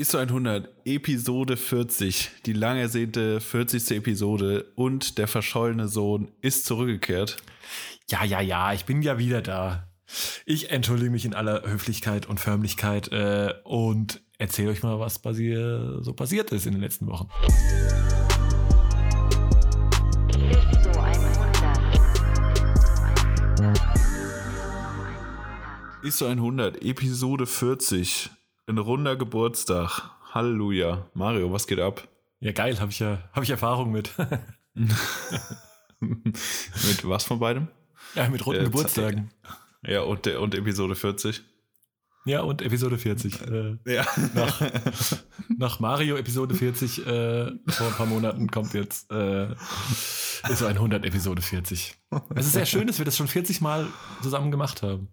ISO 100, Episode 40, die lang ersehnte 40. Episode und der verschollene Sohn ist zurückgekehrt. Ja, ja, ja, ich bin ja wieder da. Ich entschuldige mich in aller Höflichkeit und Förmlichkeit äh, und erzähle euch mal, was passier so passiert ist in den letzten Wochen. ISO 100, Episode 40, ein runder Geburtstag. Halleluja. Mario, was geht ab? Ja, geil, habe ich ja hab ich Erfahrung mit. mit was von beidem? Ja, mit runden äh, Geburtstagen. Ja, und, und Episode 40. Ja, und Episode 40. Äh, ja. Nach, nach, Mario Episode 40 äh, vor ein paar Monaten kommt jetzt äh, ist so ein 100 Episode 40. Es ist sehr schön, dass wir das schon 40 Mal zusammen gemacht haben.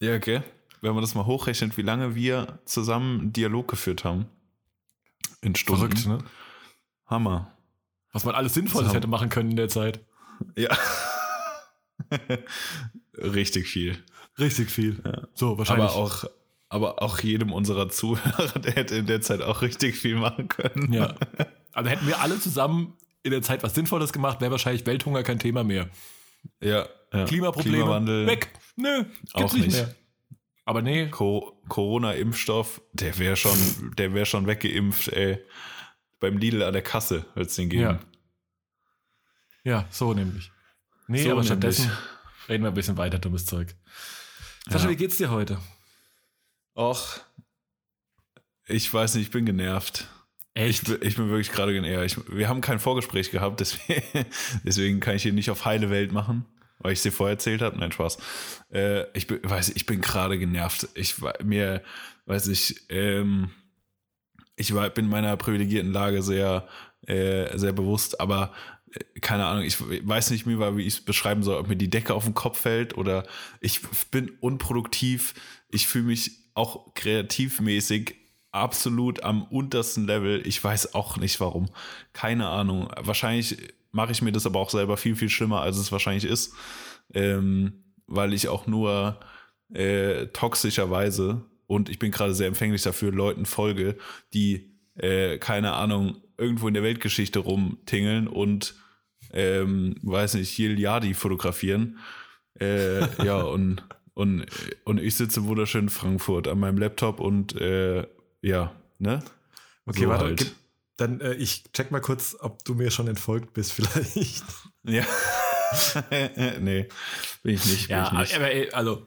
Ja, okay. Wenn man das mal hochrechnet, wie lange wir zusammen einen Dialog geführt haben. In Stunden. Verrückt, ne? Hammer. Was man alles Sinnvolles hätte machen können in der Zeit. Ja. Richtig viel. Richtig viel. Ja. So, wahrscheinlich. Aber auch, aber auch jedem unserer Zuhörer, der hätte in der Zeit auch richtig viel machen können. Ja. Also hätten wir alle zusammen in der Zeit was Sinnvolles gemacht, wäre wahrscheinlich Welthunger kein Thema mehr. Ja. ja. Klimaprobleme. Klimawandel. Weg. Nö, auch nicht. nicht mehr. Aber nee. Co Corona-Impfstoff, der wäre schon, der wäre schon weggeimpft, ey. Beim Lidl an der Kasse wird es den geben. Ja. ja, so nämlich. Nee, so aber stattdessen nämlich. reden wir ein bisschen weiter dummes Zeug. Sascha, ja. wie geht's dir heute? Och, ich weiß nicht, ich bin genervt. Echt? Ich, ich bin wirklich gerade genervt. Wir haben kein Vorgespräch gehabt, deswegen, deswegen kann ich hier nicht auf heile Welt machen weil ich sie vorher erzählt habe. Nein, Spaß. Äh, ich bin, weiß, ich bin gerade genervt. Ich mir, weiß ich, ähm, ich war, bin meiner privilegierten Lage sehr, äh, sehr bewusst, aber äh, keine Ahnung, ich weiß nicht mehr, wie ich es beschreiben soll, ob mir die Decke auf den Kopf fällt oder ich bin unproduktiv. Ich fühle mich auch kreativmäßig absolut am untersten Level. Ich weiß auch nicht warum. Keine Ahnung. Wahrscheinlich mache ich mir das aber auch selber viel, viel schlimmer, als es wahrscheinlich ist, ähm, weil ich auch nur äh, toxischerweise und ich bin gerade sehr empfänglich dafür, Leuten folge, die, äh, keine Ahnung, irgendwo in der Weltgeschichte rumtingeln und, ähm, weiß nicht, Yadi fotografieren. Äh, ja, und, und, und ich sitze wunderschön in Frankfurt an meinem Laptop und, äh, ja, ne? Okay, so warte, halt. Dann, äh, ich check mal kurz, ob du mir schon entfolgt bist, vielleicht. Ja. nee, bin ich nicht. ja, ich nicht. aber ey, also,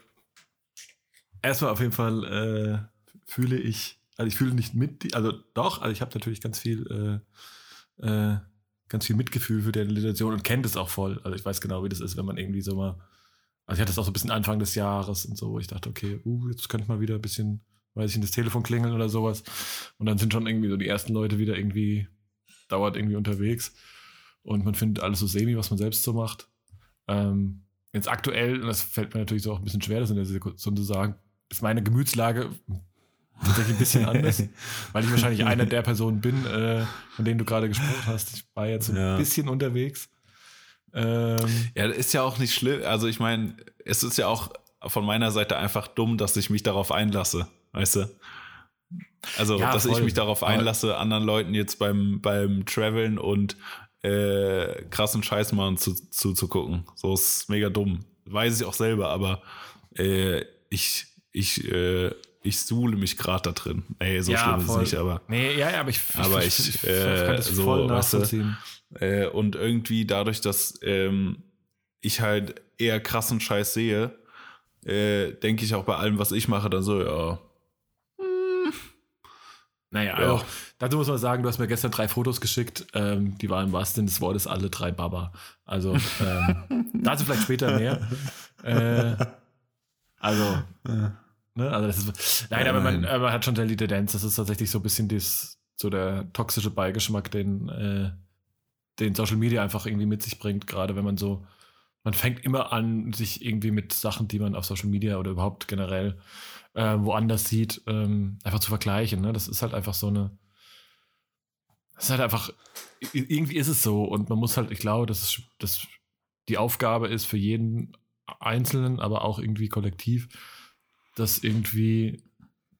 erstmal auf jeden Fall äh, fühle ich, also ich fühle nicht mit, also doch, also ich habe natürlich ganz viel, äh, äh, ganz viel Mitgefühl für die Situation und kenne das auch voll. Also ich weiß genau, wie das ist, wenn man irgendwie so mal, also ich hatte das auch so ein bisschen Anfang des Jahres und so, wo ich dachte, okay, uh, jetzt könnte ich mal wieder ein bisschen weiß ich nicht, das Telefon klingeln oder sowas. Und dann sind schon irgendwie so die ersten Leute wieder irgendwie, dauert irgendwie unterwegs. Und man findet alles so semi, was man selbst so macht. Ähm, jetzt aktuell, und das fällt mir natürlich so auch ein bisschen schwer, das in der Situation zu sagen, ist meine Gemütslage tatsächlich ein bisschen anders, weil ich wahrscheinlich einer der Personen bin, äh, von denen du gerade gesprochen hast. Ich war jetzt ein ja. bisschen unterwegs. Ähm, ja, ist ja auch nicht schlimm. Also ich meine, es ist ja auch von meiner Seite einfach dumm, dass ich mich darauf einlasse. Weißt du? Also, ja, dass voll. ich mich darauf einlasse, anderen Leuten jetzt beim, beim Traveln und äh, krassen Scheiß machen zu, zuzugucken. So ist mega dumm. Weiß ich auch selber, aber äh, ich, ich, äh, ich suhle mich gerade da drin. Ey, so ja, schlimm voll. ist es nicht, aber. Nee, ja, aber ich, aber ich, ich, ich äh, kann das so, voll nachvollziehen. Weißt du, äh, und irgendwie dadurch, dass ähm, ich halt eher krassen Scheiß sehe, äh, denke ich auch bei allem, was ich mache, dann so, ja, naja, ja. also, dazu muss man sagen, du hast mir gestern drei Fotos geschickt, ähm, die waren im wahrsten Sinne des Wortes alle drei Baba. Also ähm, dazu vielleicht später mehr. Äh, also, ne, also das ist, nein, aber man, man hat schon die Tendenz, das ist tatsächlich so ein bisschen das, so der toxische Beigeschmack, den, äh, den Social Media einfach irgendwie mit sich bringt, gerade wenn man so, man fängt immer an, sich irgendwie mit Sachen, die man auf Social Media oder überhaupt generell äh, woanders sieht, ähm, einfach zu vergleichen. Ne? Das ist halt einfach so eine. Das ist halt einfach, irgendwie ist es so und man muss halt, ich glaube, dass es dass die Aufgabe ist für jeden Einzelnen, aber auch irgendwie kollektiv, das irgendwie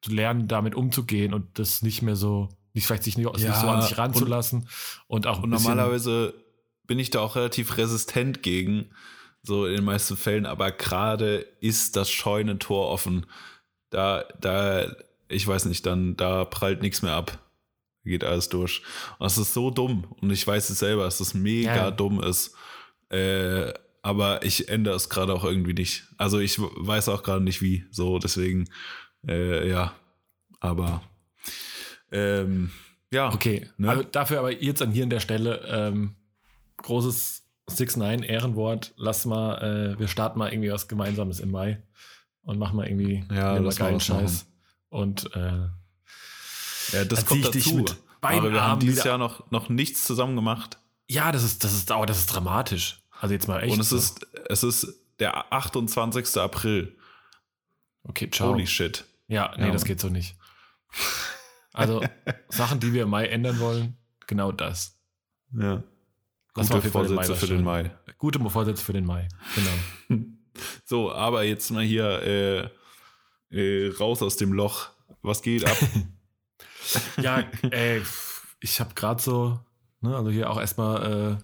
lernen, damit umzugehen und das nicht mehr so, nicht vielleicht sich nicht, ja, nicht so an sich ranzulassen und, und auch. Und normalerweise bin ich da auch relativ resistent gegen, so in den meisten Fällen, aber gerade ist das Scheunentor offen. Da, da, ich weiß nicht, dann, da prallt nichts mehr ab. Geht alles durch. Und das ist so dumm. Und ich weiß es selber, dass das mega ja. dumm ist. Äh, aber ich ändere es gerade auch irgendwie nicht. Also ich weiß auch gerade nicht wie. So, deswegen, äh, ja. Aber ähm, ja. Okay. Ne? Also dafür aber jetzt an hier an der Stelle ähm, großes 6-9 Ehrenwort. Lass mal, äh, wir starten mal irgendwie was Gemeinsames im Mai und machen mal irgendwie ja, mal geilen Scheiß. Und äh, ja, das kommt dazu. Aber wir haben dieses Jahr noch, noch nichts zusammen gemacht. Ja, das ist, das ist, oh, das ist dramatisch. Also jetzt mal echt. Und es so. ist, es ist der 28. April. Okay, ciao. Holy shit. Ja, nee, ja. das geht so nicht. Also Sachen, die wir im Mai ändern wollen, genau das. Ja. Gute Vorsätze für den Mai. Gute Vorsätze für den Mai, genau. so, aber jetzt mal hier äh, äh, raus aus dem Loch. Was geht ab? ja, ey, ich habe gerade so, ne, also hier auch erstmal äh,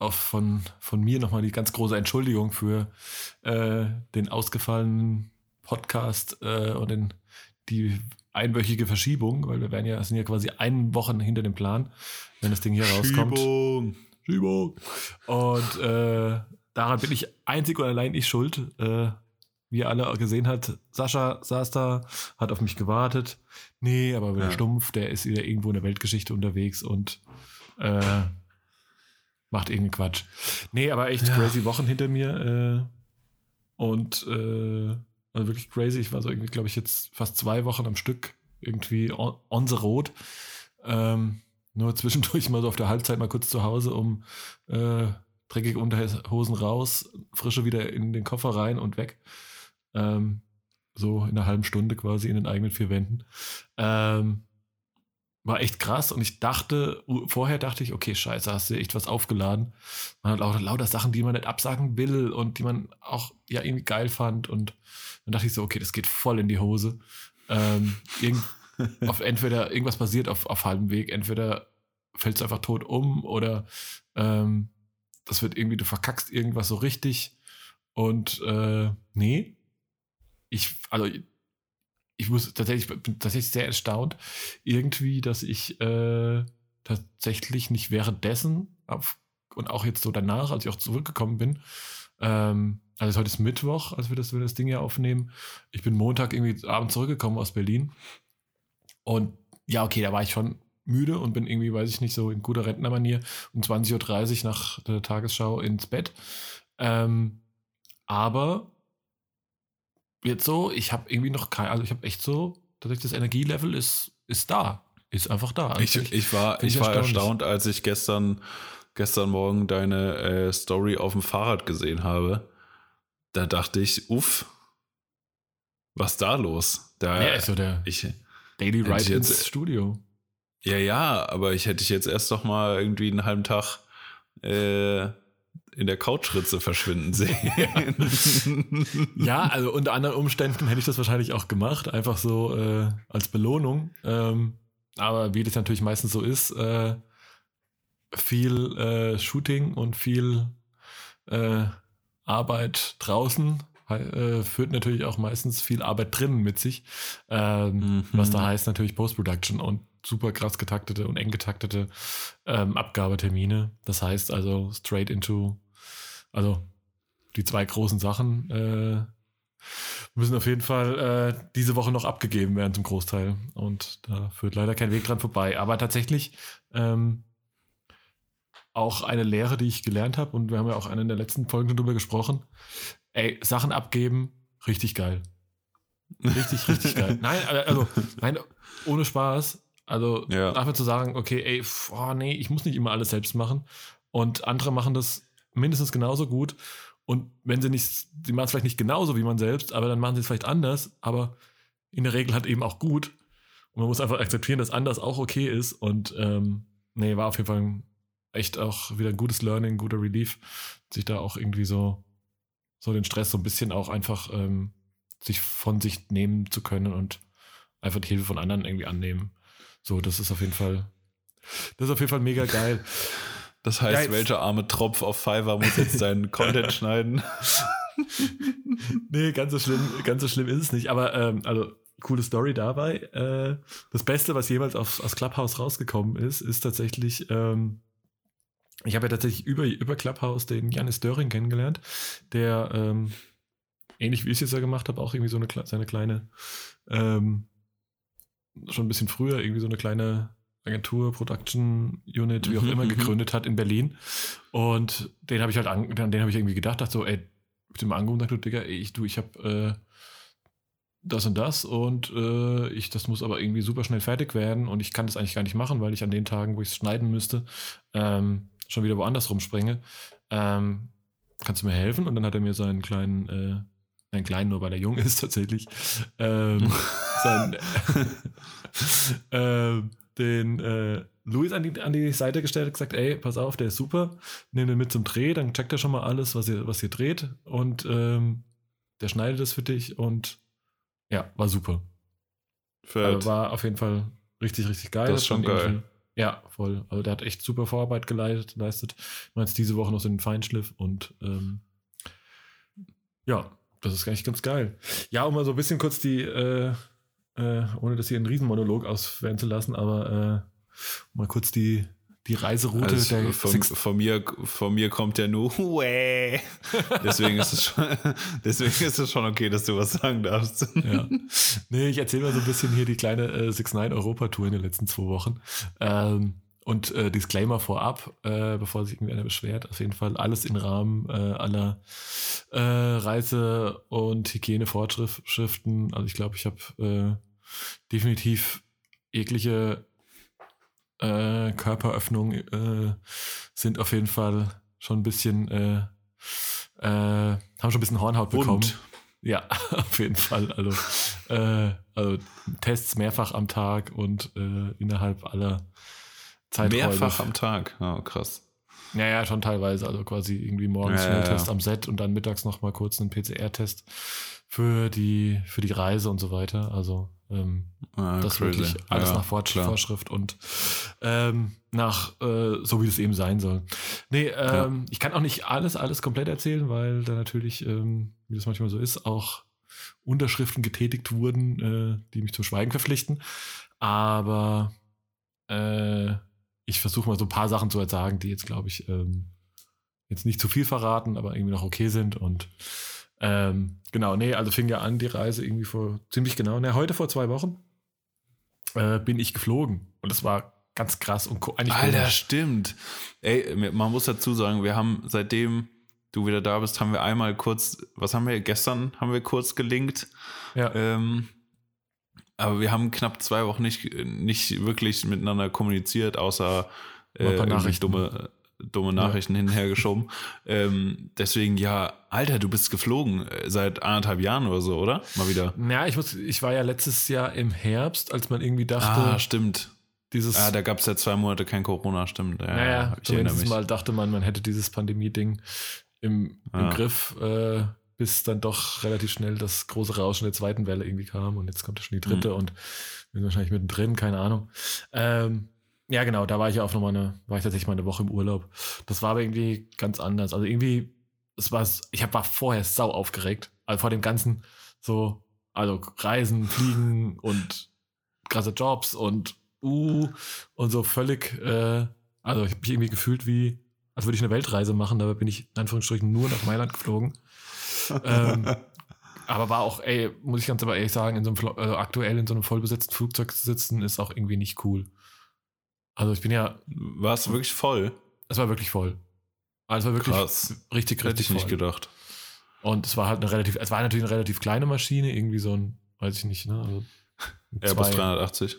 auch von, von mir nochmal die ganz große Entschuldigung für äh, den ausgefallenen Podcast äh, und den, die einwöchige Verschiebung, weil wir werden ja, sind ja quasi einen Wochen hinter dem Plan, wenn das Ding hier rauskommt. Schiebung. Und äh, daran bin ich einzig und allein ich schuld. Äh, wie ihr alle gesehen habt, Sascha saß da, hat auf mich gewartet. Nee, aber wieder ja. stumpf, der ist wieder irgendwo in der Weltgeschichte unterwegs und äh, macht irgendeinen Quatsch. Nee, aber echt ja. crazy Wochen hinter mir. Äh, und äh, also wirklich crazy. Ich war so irgendwie, glaube ich, jetzt fast zwei Wochen am Stück irgendwie on, on the road. Ähm, nur zwischendurch mal so auf der Halbzeit mal kurz zu Hause, um äh, dreckige Unterhosen raus, frische wieder in den Koffer rein und weg. Ähm, so in einer halben Stunde quasi in den eigenen vier Wänden. Ähm, war echt krass und ich dachte, vorher dachte ich, okay, scheiße, hast du echt was aufgeladen. Man hat lauter, lauter Sachen, die man nicht absagen will und die man auch ja irgendwie geil fand und dann dachte ich so, okay, das geht voll in die Hose. Ähm, irgend, auf entweder irgendwas passiert auf, auf halbem Weg, entweder fällt es einfach tot um oder ähm, das wird irgendwie, du verkackst irgendwas so richtig und äh, nee, ich, also ich muss tatsächlich, bin tatsächlich sehr erstaunt, irgendwie, dass ich äh, tatsächlich nicht währenddessen auf, und auch jetzt so danach, als ich auch zurückgekommen bin, ähm, also heute ist Mittwoch, als wir das, wir das Ding hier aufnehmen. Ich bin Montag irgendwie abends zurückgekommen aus Berlin. Und ja, okay, da war ich schon müde und bin irgendwie, weiß ich nicht, so in guter Rentnermanier um 20.30 Uhr nach der Tagesschau ins Bett. Ähm, aber jetzt so, ich habe irgendwie noch kein, also ich habe echt so, tatsächlich das Energielevel ist, ist da, ist einfach da. Also ich, ich, ich, war, ich war erstaunt, als ich gestern, gestern Morgen deine äh, Story auf dem Fahrrad gesehen habe. Da dachte ich, uff, was da los? Da, ja, also der ich, Daily Ride ins Studio. Ja, ja, aber ich hätte dich jetzt erst noch mal irgendwie einen halben Tag äh, in der Couchritze verschwinden sehen. ja, also unter anderen Umständen hätte ich das wahrscheinlich auch gemacht, einfach so äh, als Belohnung. Ähm, aber wie das natürlich meistens so ist, äh, viel äh, Shooting und viel äh, Arbeit draußen äh, führt natürlich auch meistens viel Arbeit drinnen mit sich, ähm, mhm. was da heißt natürlich Post-Production und super krass getaktete und eng getaktete ähm, Abgabetermine. Das heißt also straight into, also die zwei großen Sachen äh, müssen auf jeden Fall äh, diese Woche noch abgegeben werden zum Großteil. Und da führt leider kein Weg dran vorbei. Aber tatsächlich ähm, auch eine Lehre, die ich gelernt habe, und wir haben ja auch in der letzten Folge darüber gesprochen. Ey, Sachen abgeben, richtig geil. Richtig, richtig geil. Nein, also, nein, ohne Spaß. Also ja. dafür zu sagen, okay, ey, oh nee, ich muss nicht immer alles selbst machen. Und andere machen das mindestens genauso gut. Und wenn sie nicht, sie machen es vielleicht nicht genauso wie man selbst, aber dann machen sie es vielleicht anders, aber in der Regel halt eben auch gut. Und man muss einfach akzeptieren, dass anders auch okay ist. Und ähm, nee, war auf jeden Fall echt auch wieder ein gutes Learning, guter Relief, sich da auch irgendwie so, so den Stress so ein bisschen auch einfach ähm, sich von sich nehmen zu können und einfach die Hilfe von anderen irgendwie annehmen. So, das ist auf jeden Fall, das ist auf jeden Fall mega geil. Das heißt, ja, welcher arme Tropf auf Fiverr muss jetzt seinen Content schneiden? nee, ganz so schlimm, ganz so schlimm ist es nicht. Aber ähm, also coole Story dabei. Äh, das Beste, was jemals auf, aus Clubhouse rausgekommen ist, ist tatsächlich, ähm, ich habe ja tatsächlich über, über Clubhouse den Janis Döring kennengelernt, der ähm, ähnlich wie ich es jetzt ja gemacht habe, auch irgendwie so eine seine kleine, ähm, schon ein bisschen früher irgendwie so eine kleine Agentur, Production Unit, wie auch mhm, immer, mhm. gegründet hat in Berlin. Und den habe ich halt an, den habe ich irgendwie gedacht, dachte so, ey, mit dem angerufen und Digga, ey, ich, du, ich habe äh, das und das und äh, ich, das muss aber irgendwie super schnell fertig werden und ich kann das eigentlich gar nicht machen, weil ich an den Tagen, wo ich es schneiden müsste, ähm, schon wieder woanders rumspringe. Ähm, kannst du mir helfen? Und dann hat er mir seinen kleinen, äh, einen kleinen, nur weil er jung ist tatsächlich, ähm, seinen, äh, den äh, Luis an die, an die Seite gestellt und gesagt, ey, pass auf, der ist super, nimm den mit zum Dreh, dann checkt er schon mal alles, was ihr, was ihr dreht und ähm, der schneidet es für dich und ja, war super. Also war auf jeden Fall richtig, richtig geil. Das ist schon geil. Ja, voll. Also der hat echt super Vorarbeit geleitet, leistet. Ich jetzt diese Woche noch so den Feinschliff und ähm, ja, das ist eigentlich ganz geil. Ja, um mal so ein bisschen kurz die, äh, äh, ohne das hier einen Riesenmonolog auswählen zu lassen, aber äh, mal kurz die, die Reiseroute also der von, von, mir von mir kommt ja nur Huä. deswegen ist es schon deswegen ist es schon okay dass du was sagen darfst ja. nee ich erzähle mal so ein bisschen hier die kleine äh, Six Nine Europa Tour in den letzten zwei Wochen ähm, und äh, Disclaimer vorab, äh, bevor sich irgendwer beschwert, auf jeden Fall alles im Rahmen äh, aller äh, Reise- und Hygienevorschriften. Also ich glaube, ich habe äh, definitiv jegliche äh, Körperöffnungen sind auf jeden Fall schon ein bisschen, haben schon ein bisschen Hornhaut bekommen. Und? Ja, auf jeden Fall. Also, also Tests mehrfach am Tag und innerhalb aller Zeiträume. Mehrfach am Tag, oh, krass. Ja, ja, schon teilweise. Also quasi irgendwie morgens ja, Schnelltest ja. am Set und dann mittags nochmal kurz einen PCR-Test für die, für die Reise und so weiter. Also ähm, ah, das crazy. wirklich alles ja, nach Vor klar. Vorschrift und ähm, nach äh, so wie es eben sein soll. Nee, ähm, ich kann auch nicht alles, alles komplett erzählen, weil da natürlich, ähm, wie das manchmal so ist, auch Unterschriften getätigt wurden, äh, die mich zum Schweigen verpflichten. Aber äh, ich versuche mal so ein paar Sachen zu sagen, die jetzt, glaube ich, ähm, jetzt nicht zu viel verraten, aber irgendwie noch okay sind und ähm, genau, nee, also fing ja an die Reise irgendwie vor ziemlich genau, ne, heute vor zwei Wochen äh, bin ich geflogen und das war ganz krass und eigentlich Alter, komisch. stimmt. Ey, man muss dazu sagen, wir haben seitdem du wieder da bist, haben wir einmal kurz, was haben wir gestern, haben wir kurz gelinkt. Ja. Ähm, aber wir haben knapp zwei Wochen nicht, nicht wirklich miteinander kommuniziert, außer äh, dumme, dumme Nachrichten ja. hinher geschoben. ähm, deswegen, ja, Alter, du bist geflogen äh, seit anderthalb Jahren oder so, oder? Mal wieder. Ja, ich, muss, ich war ja letztes Jahr im Herbst, als man irgendwie dachte. Ah, stimmt. Dieses, ah, da gab es ja zwei Monate kein Corona, stimmt. Ja, naja, zumindest mal dachte man, man hätte dieses Pandemie-Ding im, im ah. Griff, äh, bis dann doch relativ schnell das große Rauschen der zweiten Welle irgendwie kam und jetzt kommt ja schon die dritte mhm. und wir sind wahrscheinlich mittendrin, keine Ahnung. Ähm, ja, genau, da war ich ja auch nochmal eine, war ich tatsächlich mal eine Woche im Urlaub. Das war aber irgendwie ganz anders. Also irgendwie, es war, ich war vorher sau aufgeregt. Also vor dem ganzen so, also Reisen, Fliegen und krasse Jobs und uh und so völlig, äh, also ich habe mich irgendwie gefühlt wie, als würde ich eine Weltreise machen, dabei bin ich in Anführungsstrichen nur nach Mailand geflogen. Ähm, aber war auch, ey, muss ich ganz aber ehrlich sagen, in so einem, also aktuell in so einem vollbesetzten Flugzeug zu sitzen, ist auch irgendwie nicht cool. Also ich bin ja. War es wirklich voll? Es war wirklich voll. Also es war wirklich Krass. richtig, richtig Hätte ich voll. nicht gedacht. Und es war halt eine relativ, es war natürlich eine relativ kleine Maschine, irgendwie so ein, weiß ich nicht, ne? Also Airbus 380.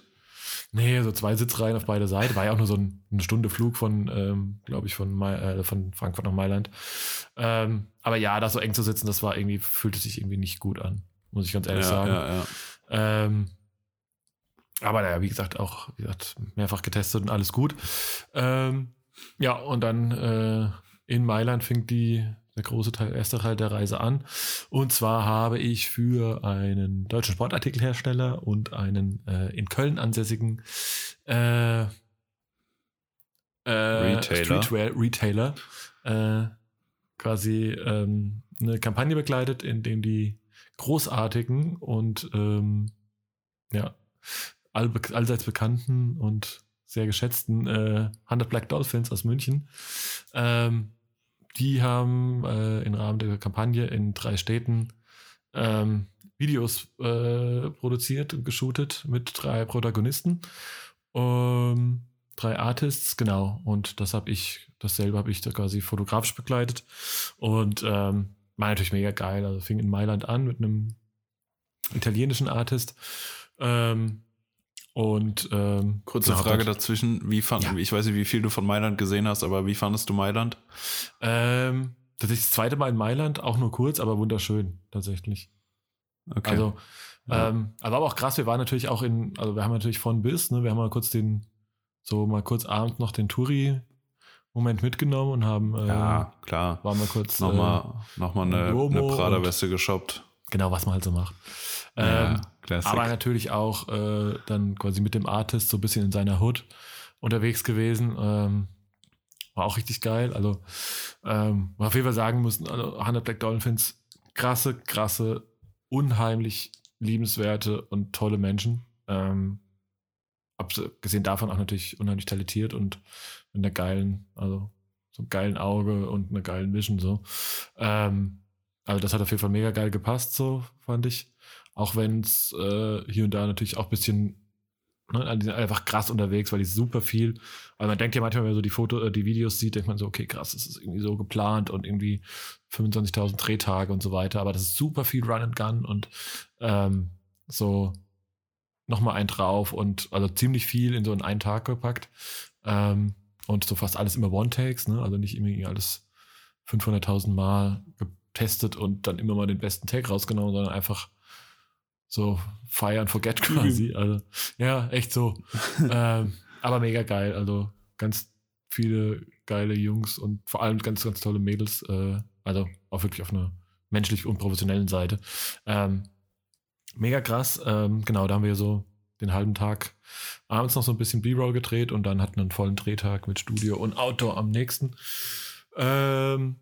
Nee, so zwei Sitzreihen auf beide Seiten. War ja auch nur so ein, eine Stunde Flug von, ähm, glaube ich, von, äh, von Frankfurt nach Mailand. Ähm, aber ja, da so eng zu sitzen, das war irgendwie, fühlte sich irgendwie nicht gut an, muss ich ganz ehrlich ja, sagen. Ja, ja. Ähm, aber naja, wie gesagt, auch wie gesagt, mehrfach getestet und alles gut. Ähm, ja, und dann äh, in Mailand fing die, der große Teil, erste Teil der Reise an. Und zwar habe ich für einen deutschen Sportartikelhersteller und einen äh, in Köln ansässigen äh, äh, Retailer. Streetwear-Retailer äh, quasi ähm, eine Kampagne begleitet, in dem die großartigen und ähm, ja, all, allseits bekannten und sehr geschätzten äh, 100 Black Dolphins aus München. Ähm, die haben äh, im Rahmen der Kampagne in drei Städten ähm, Videos äh, produziert und geshootet mit drei Protagonisten. Ähm, drei Artists, genau. Und das habe ich, dasselbe habe ich da quasi fotografisch begleitet. Und ähm, war natürlich mega geil. Also fing in Mailand an mit einem italienischen Artist. Ähm, und ähm, Kurze Frage das- dazwischen. Wie fand, Ja. Ich weiß nicht, wie viel du von Mailand gesehen hast, aber wie fandest du Mailand? Ähm, tatsächlich das zweite Mal in Mailand, auch nur kurz, aber wunderschön, tatsächlich. Okay. Also, Ja. ähm, aber auch krass, wir waren natürlich auch in, also wir haben natürlich von bis, ne, wir haben mal kurz den, so mal kurz abends noch den Touri-Moment mitgenommen und haben, äh, ja, klar. waren mal kurz, Nochmal, nochmal eine, eine Prada-Weste geshoppt. äh, genau, was man halt so macht. Ähm, ja, Classic. aber natürlich auch äh, dann quasi mit dem Artist so ein bisschen in seiner Hood unterwegs gewesen. Ähm, war auch richtig geil. Also, ähm, auf jeden Fall sagen müssen, also 100 Black Dolphins, krasse, krasse, unheimlich liebenswerte und tolle Menschen. Ähm, abgesehen davon auch natürlich unheimlich talentiert und mit einer geilen, also so einem geilen Auge und einer geilen Vision so. Ähm, also das hat auf jeden Fall mega geil gepasst, so fand ich. Auch wenn es äh, hier und da natürlich auch ein bisschen, ne, die sind einfach krass unterwegs, weil die super viel, weil man denkt ja manchmal, wenn man so die Foto, äh, die Videos sieht, denkt man so, okay, krass, das ist irgendwie so geplant und irgendwie 25.000 Drehtage und so weiter, aber das ist super viel Run and Gun und ähm, so nochmal ein drauf und also ziemlich viel in so einen einen Tag gepackt ähm, und so fast alles immer One-Takes, ne? also nicht irgendwie alles 500.000 Mal getestet und dann immer mal den besten Take rausgenommen, sondern einfach so fire and forget quasi. Also ja, echt so. ähm, aber mega geil. Also ganz viele geile Jungs und vor allem ganz, ganz tolle Mädels. Äh, also auch wirklich auf einer menschlich und professionellen Seite. Ähm, mega krass. Ähm, genau, da haben wir so den halben Tag abends noch so ein bisschen B-Roll gedreht und dann hatten wir einen vollen Drehtag mit Studio und Outdoor am nächsten. Ähm,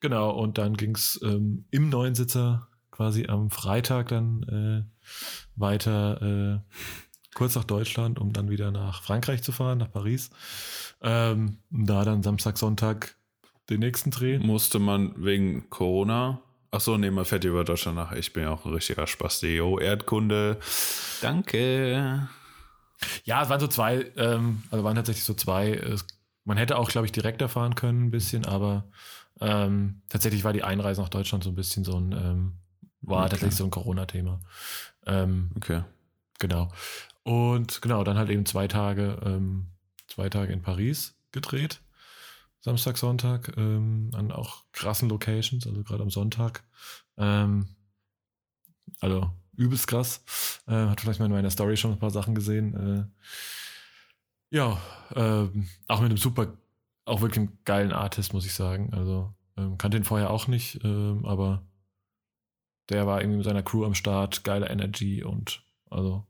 genau, und dann ging es ähm, im neuen Sitzer quasi am Freitag dann äh, weiter äh, kurz nach Deutschland, um dann wieder nach Frankreich zu fahren, nach Paris. Ähm, da dann Samstag, Sonntag den nächsten Dreh. Musste man wegen Corona. Ach so, nee, man fährt über Deutschland nach. Ich bin ja auch ein richtiger Spasti. Jo, Erdkunde. Danke. Ja, es waren so zwei, ähm, also waren tatsächlich so zwei. Es, man hätte auch, glaube ich, direkter fahren können, ein bisschen, aber ähm, tatsächlich war die Einreise nach Deutschland so ein bisschen so ein, ähm, war Okay. tatsächlich so ein Corona-Thema. Ähm, Okay. Genau. Und genau, dann halt eben zwei Tage, ähm, zwei Tage in Paris gedreht. Samstag, Sonntag, ähm, an auch krassen Locations, also gerade am Sonntag. Ähm, also übelst krass. Äh, hat vielleicht mal in meiner Story schon ein paar Sachen gesehen. Äh, ja, ähm, auch mit einem super, auch wirklich einem geilen Artist, muss ich sagen. Also ähm, kannte ihn vorher auch nicht, ähm, aber der war irgendwie mit seiner Crew am Start, geile Energy und also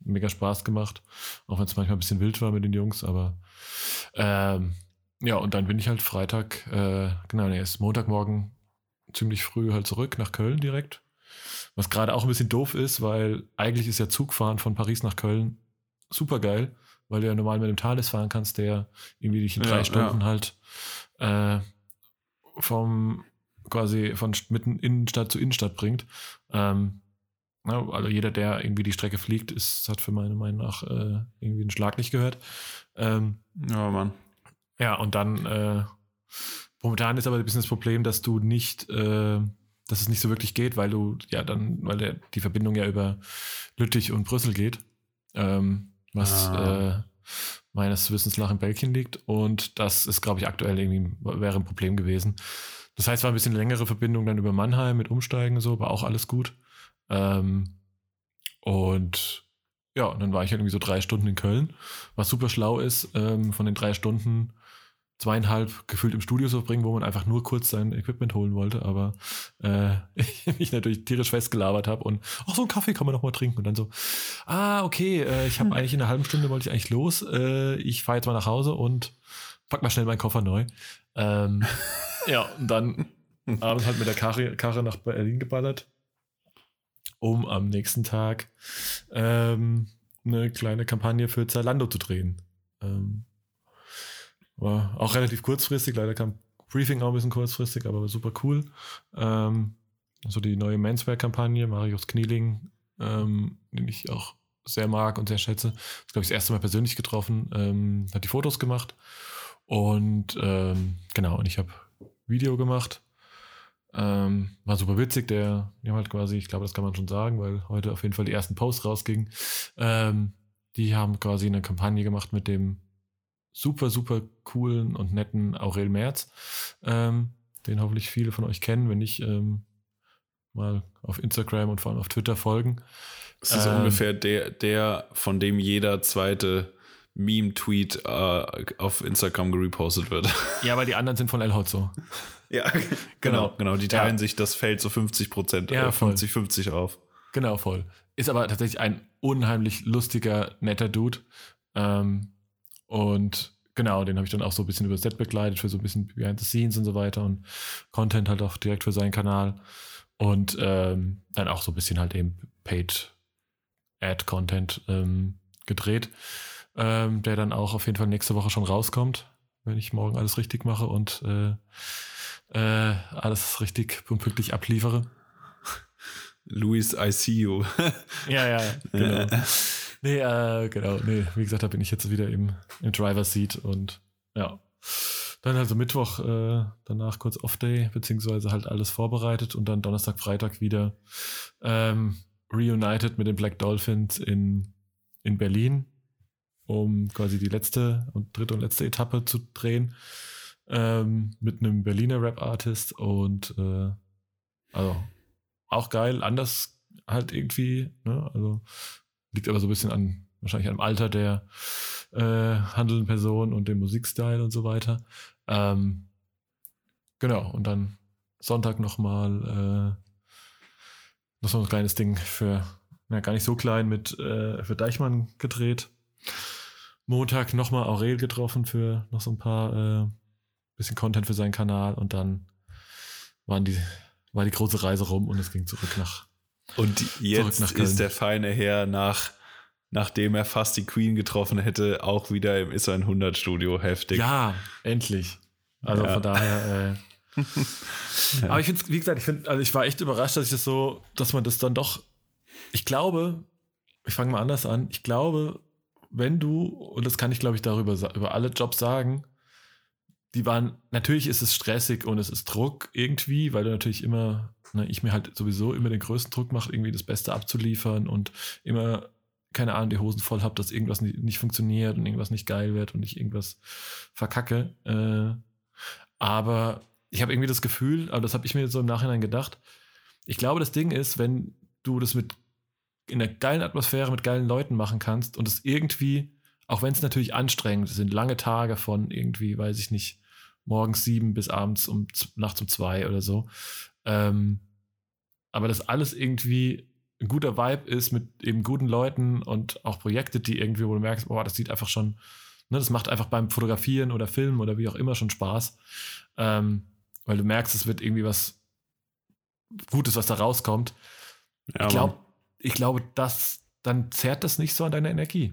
mega Spaß gemacht. Auch wenn es manchmal ein bisschen wild war mit den Jungs, aber ähm, ja, und dann bin ich halt Freitag, äh, genau, nee, ist Montagmorgen ziemlich früh halt zurück nach Köln direkt. Was gerade auch ein bisschen doof ist, weil eigentlich ist ja Zugfahren von Paris nach Köln super geil, weil du ja normal mit dem Thales fahren kannst, der irgendwie dich in drei Ja, Stunden halt äh, vom quasi von mitten Innenstadt zu Innenstadt bringt. Ähm, ja, also jeder, der irgendwie die Strecke fliegt, ist, hat für meine Meinung nach äh, irgendwie einen Schlag nicht gehört. Ähm, Ja, Mann. ja, und dann äh, momentan ist aber ein bisschen das Problem, dass du nicht, äh, dass es nicht so wirklich geht, weil du ja dann, weil der, die Verbindung ja über Lüttich und Brüssel geht, ähm, was Ah. äh, meines Wissens nach in Belgien liegt. Und das ist, glaube ich, aktuell irgendwie wäre ein Problem gewesen. Das heißt, war ein bisschen längere Verbindung dann über Mannheim mit Umsteigen und so, war auch alles gut. Ähm, und ja, und dann war ich halt irgendwie so drei Stunden in Köln, was super schlau ist. Ähm, von den drei Stunden zweieinhalb gefühlt im Studio zu verbringen, wo man einfach nur kurz sein Equipment holen wollte, aber äh, ich mich natürlich tierisch festgelabert habe und ach, so einen Kaffee kann man noch mal trinken und dann so, ah, okay, äh, ich habe eigentlich in einer halben Stunde wollte ich eigentlich los, äh, ich fahre jetzt mal nach Hause und pack mal schnell meinen Koffer neu. Ähm, ja, und dann abends halt mit der Karre, Karre nach Berlin geballert, um am nächsten Tag ähm, eine kleine Kampagne für Zalando zu drehen. Ähm, war auch relativ kurzfristig, leider kam Briefing auch ein bisschen kurzfristig, aber super cool. Ähm, so die neue Menswear-Kampagne, Marius Knieling, ähm, den ich auch sehr mag und sehr schätze. Das glaube ich das erste Mal persönlich getroffen, ähm, hat die Fotos gemacht und ähm, genau, und ich habe Video gemacht. Ähm, war super witzig, der, die haben halt quasi, ich glaube, das kann man schon sagen, weil heute auf jeden Fall die ersten Posts rausgingen. Ähm, die haben quasi eine Kampagne gemacht mit dem super, super coolen und netten Aurel Merz, ähm, den hoffentlich viele von euch kennen, wenn nicht ähm, mal auf Instagram und vor allem auf Twitter folgen. Das ist ähm, ungefähr der, der, von dem jeder zweite Meme-Tweet äh, auf Instagram gerepostet wird. Ja, weil die anderen sind von El Hotzo. ja, genau, genau, genau. Die teilen ja. sich das Feld so 50 Prozent, ja, 50, 50 auf. Genau, voll. Ist aber tatsächlich ein unheimlich lustiger, netter Dude. Ähm, und genau, den habe ich dann auch so ein bisschen über Set begleitet, für so ein bisschen Behind the Scenes und so weiter und Content halt auch direkt für seinen Kanal. Und ähm, dann auch so ein bisschen halt eben Paid Ad-Content ähm, gedreht, ähm, der dann auch auf jeden Fall nächste Woche schon rauskommt, wenn ich morgen alles richtig mache und äh, äh, alles richtig und pünktlich abliefere. Luis, I see you. ja, ja, genau. Nee, äh, genau. Nee, wie gesagt, da bin ich jetzt wieder im, im Driver Seat und ja. Dann also Mittwoch äh, danach kurz Off-Day, beziehungsweise halt alles vorbereitet und dann Donnerstag, Freitag wieder ähm, reunited mit den Black Dolphins in, in Berlin, um quasi die letzte und dritte und letzte Etappe zu drehen. Ähm, mit einem Berliner Rap-Artist und äh, also auch geil, anders halt irgendwie, ne? Also Liegt aber so ein bisschen an, wahrscheinlich am Alter der äh, handelnden Person und dem Musikstyle und so weiter. Ähm, genau, und dann Sonntag nochmal äh, noch so ein kleines Ding für, na, gar nicht so klein, mit äh, für Deichmann gedreht. Montag nochmal Aurel getroffen für noch so ein paar äh, bisschen Content für seinen Kanal und dann waren die, war die große Reise rum und es ging zurück nach und jetzt ist der feine Herr nach, nachdem er fast die Queen getroffen hätte, auch wieder im Is 100 Studio heftig. Ja, endlich. Also ja. von daher. Äh, ja. Aber ich finde, wie gesagt, ich finde, also ich war echt überrascht, dass ich das so, dass man das dann doch. Ich glaube, ich fange mal anders an. Ich glaube, wenn du, und das kann ich glaube ich darüber über alle Jobs sagen, die waren, natürlich ist es stressig und es ist Druck irgendwie, weil du natürlich immer, ne, ich mir halt sowieso immer den größten Druck mache, irgendwie das Beste abzuliefern und immer, keine Ahnung, die Hosen voll habe, dass irgendwas nicht, nicht, funktioniert und irgendwas nicht geil wird und ich irgendwas verkacke. Äh, aber ich habe irgendwie das Gefühl, aber das habe ich mir jetzt so im Nachhinein gedacht, ich glaube, das Ding ist, wenn du das mit in einer geilen Atmosphäre mit geilen Leuten machen kannst und es irgendwie, auch wenn es natürlich anstrengend sind, lange Tage von irgendwie, weiß ich nicht, morgens sieben bis abends um nachts um zwei oder so. Ähm, aber das alles irgendwie ein guter Vibe ist mit eben guten Leuten und auch Projekte, die irgendwie, wo du merkst, boah, das sieht einfach schon, ne, das macht einfach beim Fotografieren oder Filmen oder wie auch immer schon Spaß. Ähm, weil du merkst, es wird irgendwie was Gutes, was da rauskommt. Ja, ich, glaub, ich glaube, das, dann zerrt das nicht so an deiner Energie.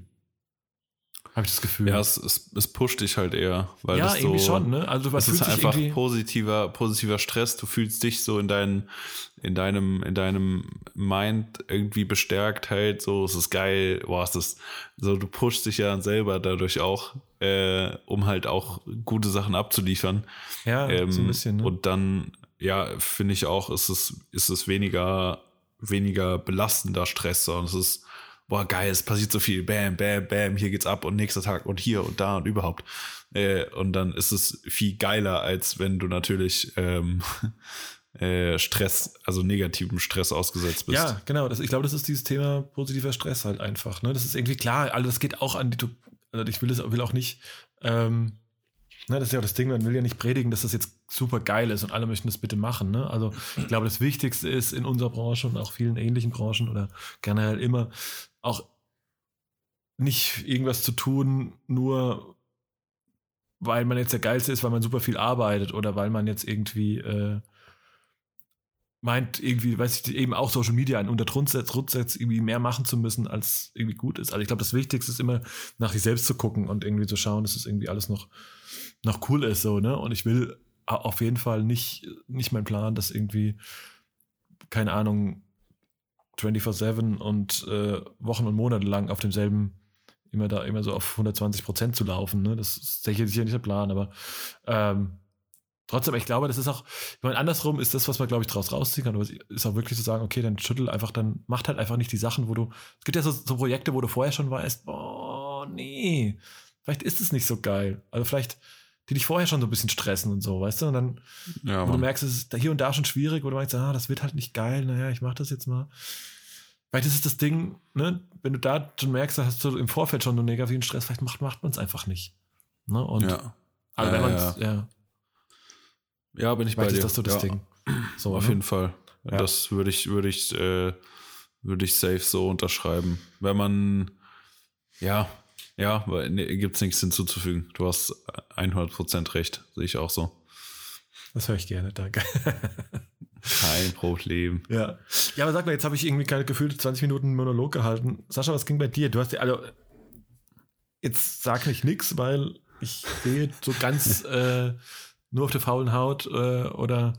Habe ich das Gefühl. Ja, es, es, es, pusht dich halt eher. Weil ja, irgendwie so, schon, ne? Also es ist einfach positiver, positiver Stress. Du fühlst dich so in, dein, in, deinem, in deinem Mind irgendwie bestärkt halt. So, es ist geil. Boah, es ist so, du pushst dich ja selber dadurch auch, äh, um halt auch gute Sachen abzuliefern. Ja, ähm, so ein bisschen. Ne? Und dann, ja, finde ich auch, ist es, ist es weniger, weniger belastender Stress, sondern es ist boah, geil, es passiert so viel, bam, bam, bam, hier geht's ab und nächster Tag und hier und da und überhaupt. Äh, und dann ist es viel geiler, als wenn du natürlich ähm, äh, Stress, also negativem Stress ausgesetzt bist. Ja, genau. Das, ich glaube, das ist dieses Thema positiver Stress halt einfach. Ne? Das ist irgendwie klar, also das geht auch an die, also ich will es will auch nicht, ähm, Ne, das ist ja auch das Ding, man will ja nicht predigen, dass das jetzt super geil ist und alle möchten das bitte machen. Ne? Also ich glaube, das Wichtigste ist in unserer Branche und auch vielen ähnlichen Branchen oder generell immer auch nicht irgendwas zu tun, nur weil man jetzt der Geilste ist, weil man super viel arbeitet oder weil man jetzt irgendwie äh, meint, irgendwie, weiß ich, eben auch Social Media unter Druck setzt, irgendwie mehr machen zu müssen, als irgendwie gut ist. Also ich glaube, das Wichtigste ist immer, nach sich selbst zu gucken und irgendwie zu schauen, dass es das irgendwie alles noch noch cool ist, so, ne? Und ich will auf jeden Fall nicht, nicht mein Plan, dass irgendwie, keine Ahnung, 24-7 und äh, Wochen und Monate lang auf demselben, immer da, immer so auf 120 Prozent zu laufen, ne? Das ist sicher nicht der Plan, aber ähm, trotzdem, ich glaube, das ist auch, ich meine, andersrum ist das, was man, glaube ich, daraus rausziehen kann, ist auch wirklich zu sagen, okay, dann schüttel einfach, dann macht halt einfach nicht die Sachen, wo du, es gibt ja so, so Projekte, wo du vorher schon weißt, boah, nee, vielleicht ist es nicht so geil. Also vielleicht, die dich vorher schon so ein bisschen stressen und so, weißt du? Und dann, ja, du merkst, es ist hier und da schon schwierig, wo du meinst, ah, das wird halt nicht geil, naja, ich mach das jetzt mal. Vielleicht ist es das Ding, ne, wenn du da schon merkst, da hast du im Vorfeld schon einen negativen Stress, vielleicht macht, macht man es einfach nicht. Ne? Und ja. Also wenn ja, ja. ja. Ja, bin ich bei dir. ist das so das ja. Ding. So, Auf ne? jeden Fall. Ja. Das würde ich, würde ich, äh, würde ich safe so unterschreiben. Wenn man, ja, ja, nee, gibt es nichts hinzuzufügen. Du hast 100% recht, sehe ich auch so. Das höre ich gerne, danke. Kein Problem. Ja. Ja, aber sag mal, jetzt habe ich irgendwie keine gefühlte 20 Minuten Monolog gehalten. Sascha, was ging bei dir? Du hast ja, also, jetzt sag nicht nix, weil ich sehe so ganz äh, nur auf der faulen Haut äh, oder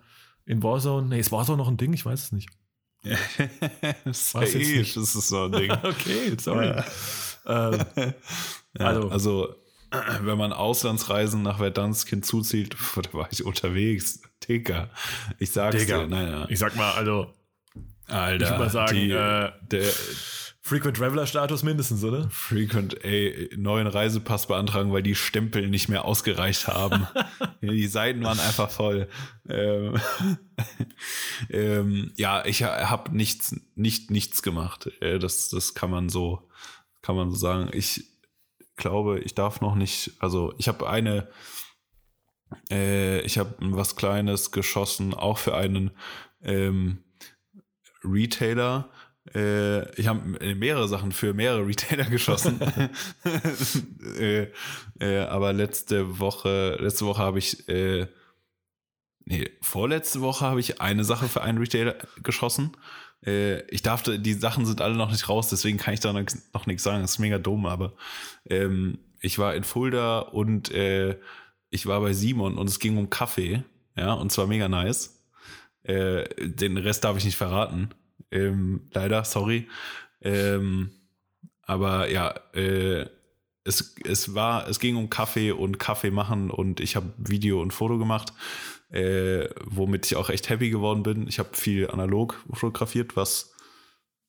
in Warzone. Nee, ist Warzone noch ein Ding? Ich weiß es nicht. Safe ist es so ein Ding. okay, sorry. Ja. Ähm, ja, also, also, wenn man Auslandsreisen nach Verdansk hinzuzieht, da war ich unterwegs. Digga. Ich sag's Digga. dir. Nein, Ich sag mal, also. Alter. Ich würde mal sagen, die, äh, der, Frequent Traveler Status mindestens, oder? Frequent, ey, neuen Reisepass beantragen, weil die Stempel nicht mehr ausgereicht haben. die Seiten waren einfach voll. Ähm, ähm, ja, ich habe nichts, nicht nichts gemacht. Äh, das, das kann man so kann man so sagen. Ich glaube, ich darf noch nicht, also ich habe eine, äh, ich habe was Kleines geschossen, auch für einen ähm, Retailer. Äh, ich habe mehrere Sachen für mehrere Retailer geschossen. äh, äh, aber letzte Woche, letzte Woche habe ich, äh, nee, vorletzte Woche habe ich eine Sache für einen Retailer geschossen. Äh, ich darf, die Sachen sind alle noch nicht raus, deswegen kann ich da noch nichts sagen. Das ist mega dumm, aber ähm, ich war in Fulda und äh, ich war bei Simon und es ging um Kaffee, ja, und zwar mega nice. Äh, den Rest darf ich nicht verraten. Ähm, leider, sorry. Ähm, aber ja, äh, es, es war, es ging um Kaffee und Kaffee machen und ich habe Video und Foto gemacht äh, womit ich auch echt happy geworden bin. Ich habe viel analog fotografiert, was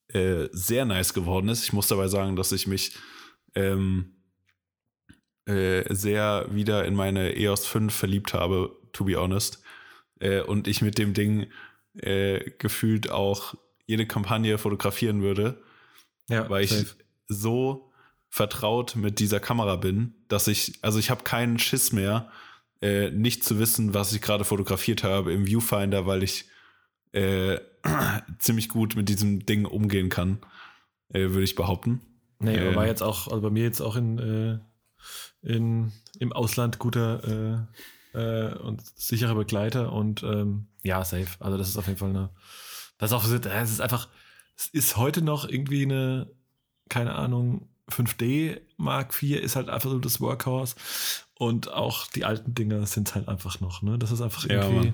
äh, sehr nice geworden ist. Ich muss dabei sagen, dass ich mich ähm, äh, sehr wieder in meine EOS 5 verliebt habe, to be honest. Äh, und ich mit dem Ding äh, gefühlt auch jede Kampagne fotografieren würde, ja, weil safe. ich so vertraut mit dieser Kamera bin, dass ich, also ich habe keinen Schiss mehr, äh, nicht zu wissen, was ich gerade fotografiert habe im Viewfinder, weil ich äh, ziemlich gut mit diesem Ding umgehen kann, äh, würde ich behaupten. Nee, aber war äh, jetzt auch, also bei mir jetzt auch in, äh, in im Ausland guter äh, und sicherer Begleiter und ähm, ja, safe. Also das ist auf jeden Fall eine, das ist auch, das ist einfach, es ist heute noch irgendwie eine, keine Ahnung, 5D Mark IV ist halt einfach so das Workhorse und auch die alten Dinger sind halt einfach noch, ne? Das ist einfach irgendwie ja,